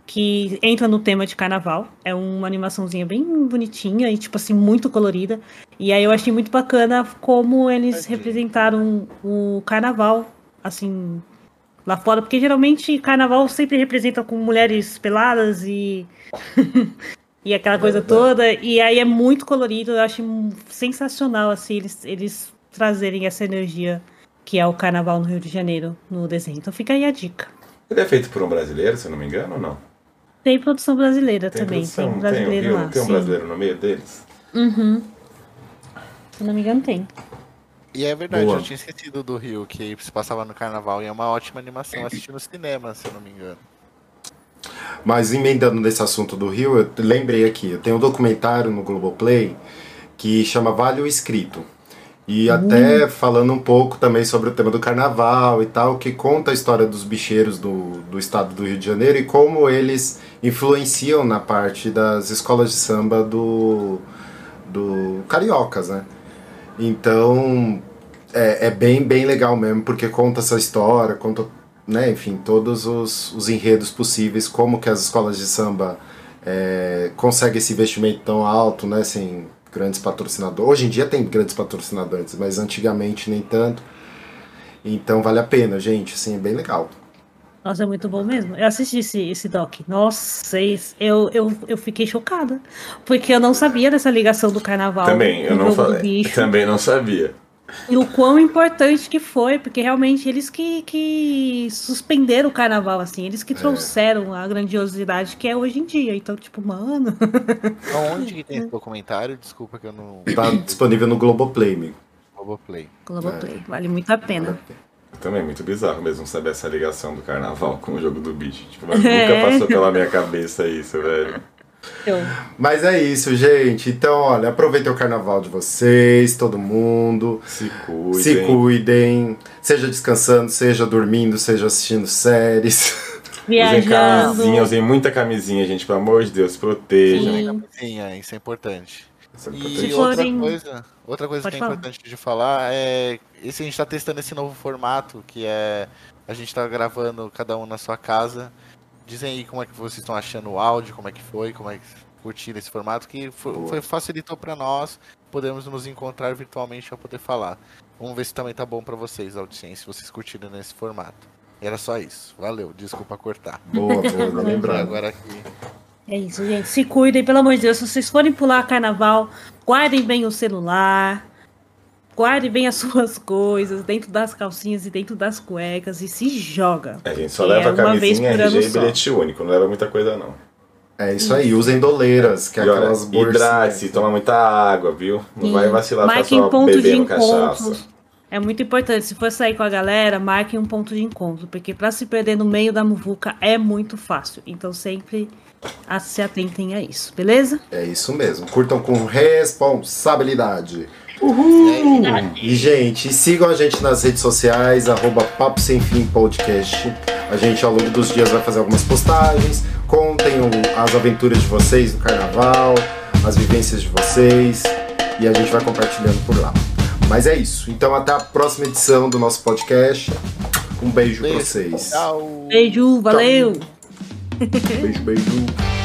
que entra no tema de carnaval. É uma animaçãozinha bem bonitinha e, tipo assim, muito colorida. E aí eu achei muito bacana como eles representaram o carnaval, assim, lá fora. Porque geralmente carnaval sempre representa com mulheres peladas e. e aquela coisa toda. E aí é muito colorido. Eu acho sensacional, assim, eles, eles trazerem essa energia que é o carnaval no Rio de Janeiro no desenho. Então fica aí a dica. Ele é feito por um brasileiro, se eu não me engano, ou não? Tem produção brasileira Tem também, produção, tem um brasileiro tem, lá. tem um sim. brasileiro no meio deles? Uhum. Se não me engano, tem. E é verdade, Boa. eu tinha esquecido do Rio, que se passava no carnaval e é uma ótima animação assistir no cinema, se eu não me engano. Mas emendando nesse assunto do Rio, eu lembrei aqui, eu tenho um documentário no Globoplay que chama Vale o Escrito. E até falando um pouco também sobre o tema do carnaval e tal, que conta a história dos bicheiros do, do estado do Rio de Janeiro e como eles influenciam na parte das escolas de samba do, do cariocas, né? Então é, é bem, bem legal mesmo, porque conta essa história, conta, né, enfim, todos os, os enredos possíveis, como que as escolas de samba é, conseguem esse investimento tão alto, né, sem grandes patrocinadores. Hoje em dia tem grandes patrocinadores, mas antigamente nem tanto. Então vale a pena, gente, assim, é bem legal. Nossa, é muito bom mesmo. Eu assisti esse, esse doc. Nossa, eu, eu, eu fiquei chocada. Porque eu não sabia dessa ligação do carnaval. Também, eu não falei. Também não sabia. E o quão importante que foi, porque realmente eles que, que suspenderam o carnaval, assim, eles É. que trouxeram a grandiosidade que é hoje em dia. Então, tipo, mano. Onde que tem esse documentário? Desculpa que eu não. Tá disponível no Globoplay, amigo. Globoplay. Globoplay, vale muito a pena. Também é muito bizarro mesmo saber essa ligação do carnaval com o jogo do bicho. Tipo, mas É. nunca passou pela minha cabeça isso, velho. Mas é isso, gente. Então, olha, aproveitem o carnaval de vocês, todo mundo. Se cuidem. Se cuidem, seja descansando, seja dormindo, seja assistindo séries. Usem camisinha, Viajando. usem muita camisinha, gente. Pelo amor de Deus, protejam. Sim. É, isso é importante. Isso é E importante. Outra coisa, outra coisa Pode que é falar. importante de falar é esse a gente está testando esse novo formato que é a gente está gravando cada um na sua casa. Dizem aí como é que vocês estão achando o áudio, como é que foi, como é que curtiram esse formato que foi, foi- facilitou para nós podemos nos encontrar virtualmente para poder falar. Vamos ver se também tá bom para vocês, audiência, se vocês curtiram nesse formato. Era só isso. Valeu, desculpa cortar. Boa, boa, não lembrando. Agora aqui. É isso, gente. Se cuidem, pelo amor de Deus. Se vocês forem pular carnaval, guardem bem o celular. Guardem bem as suas coisas dentro das calcinhas e dentro das cuecas e se joga. A gente só É, leva uma vez camisinha, RG e só. bilhete único. Não leva muita coisa, não. É isso aí, usem doleiras, que é E olha, aquelas bolsas. hidrate-se, toma muita água, viu? Não vai vacilar pra Marquem só ponto de bebendo encontros. cachaça. É muito importante. Se for sair com a galera, marquem um ponto de encontro. Porque pra se perder no meio da muvuca é muito fácil. Então sempre a- se atentem a isso, beleza? É isso mesmo, curtam com responsabilidade. E, gente, sigam a gente nas redes sociais, arroba Papo Sem Fim Podcast. A gente, ao longo dos dias, vai fazer algumas postagens. Contem o- as aventuras de vocês no carnaval, as vivências de vocês. E a gente vai compartilhando por lá. Mas é isso. Então, até a próxima edição do nosso podcast. Um beijo, pra Beijo. vocês. Tchau. Beijo, valeu! Beijo, beijo.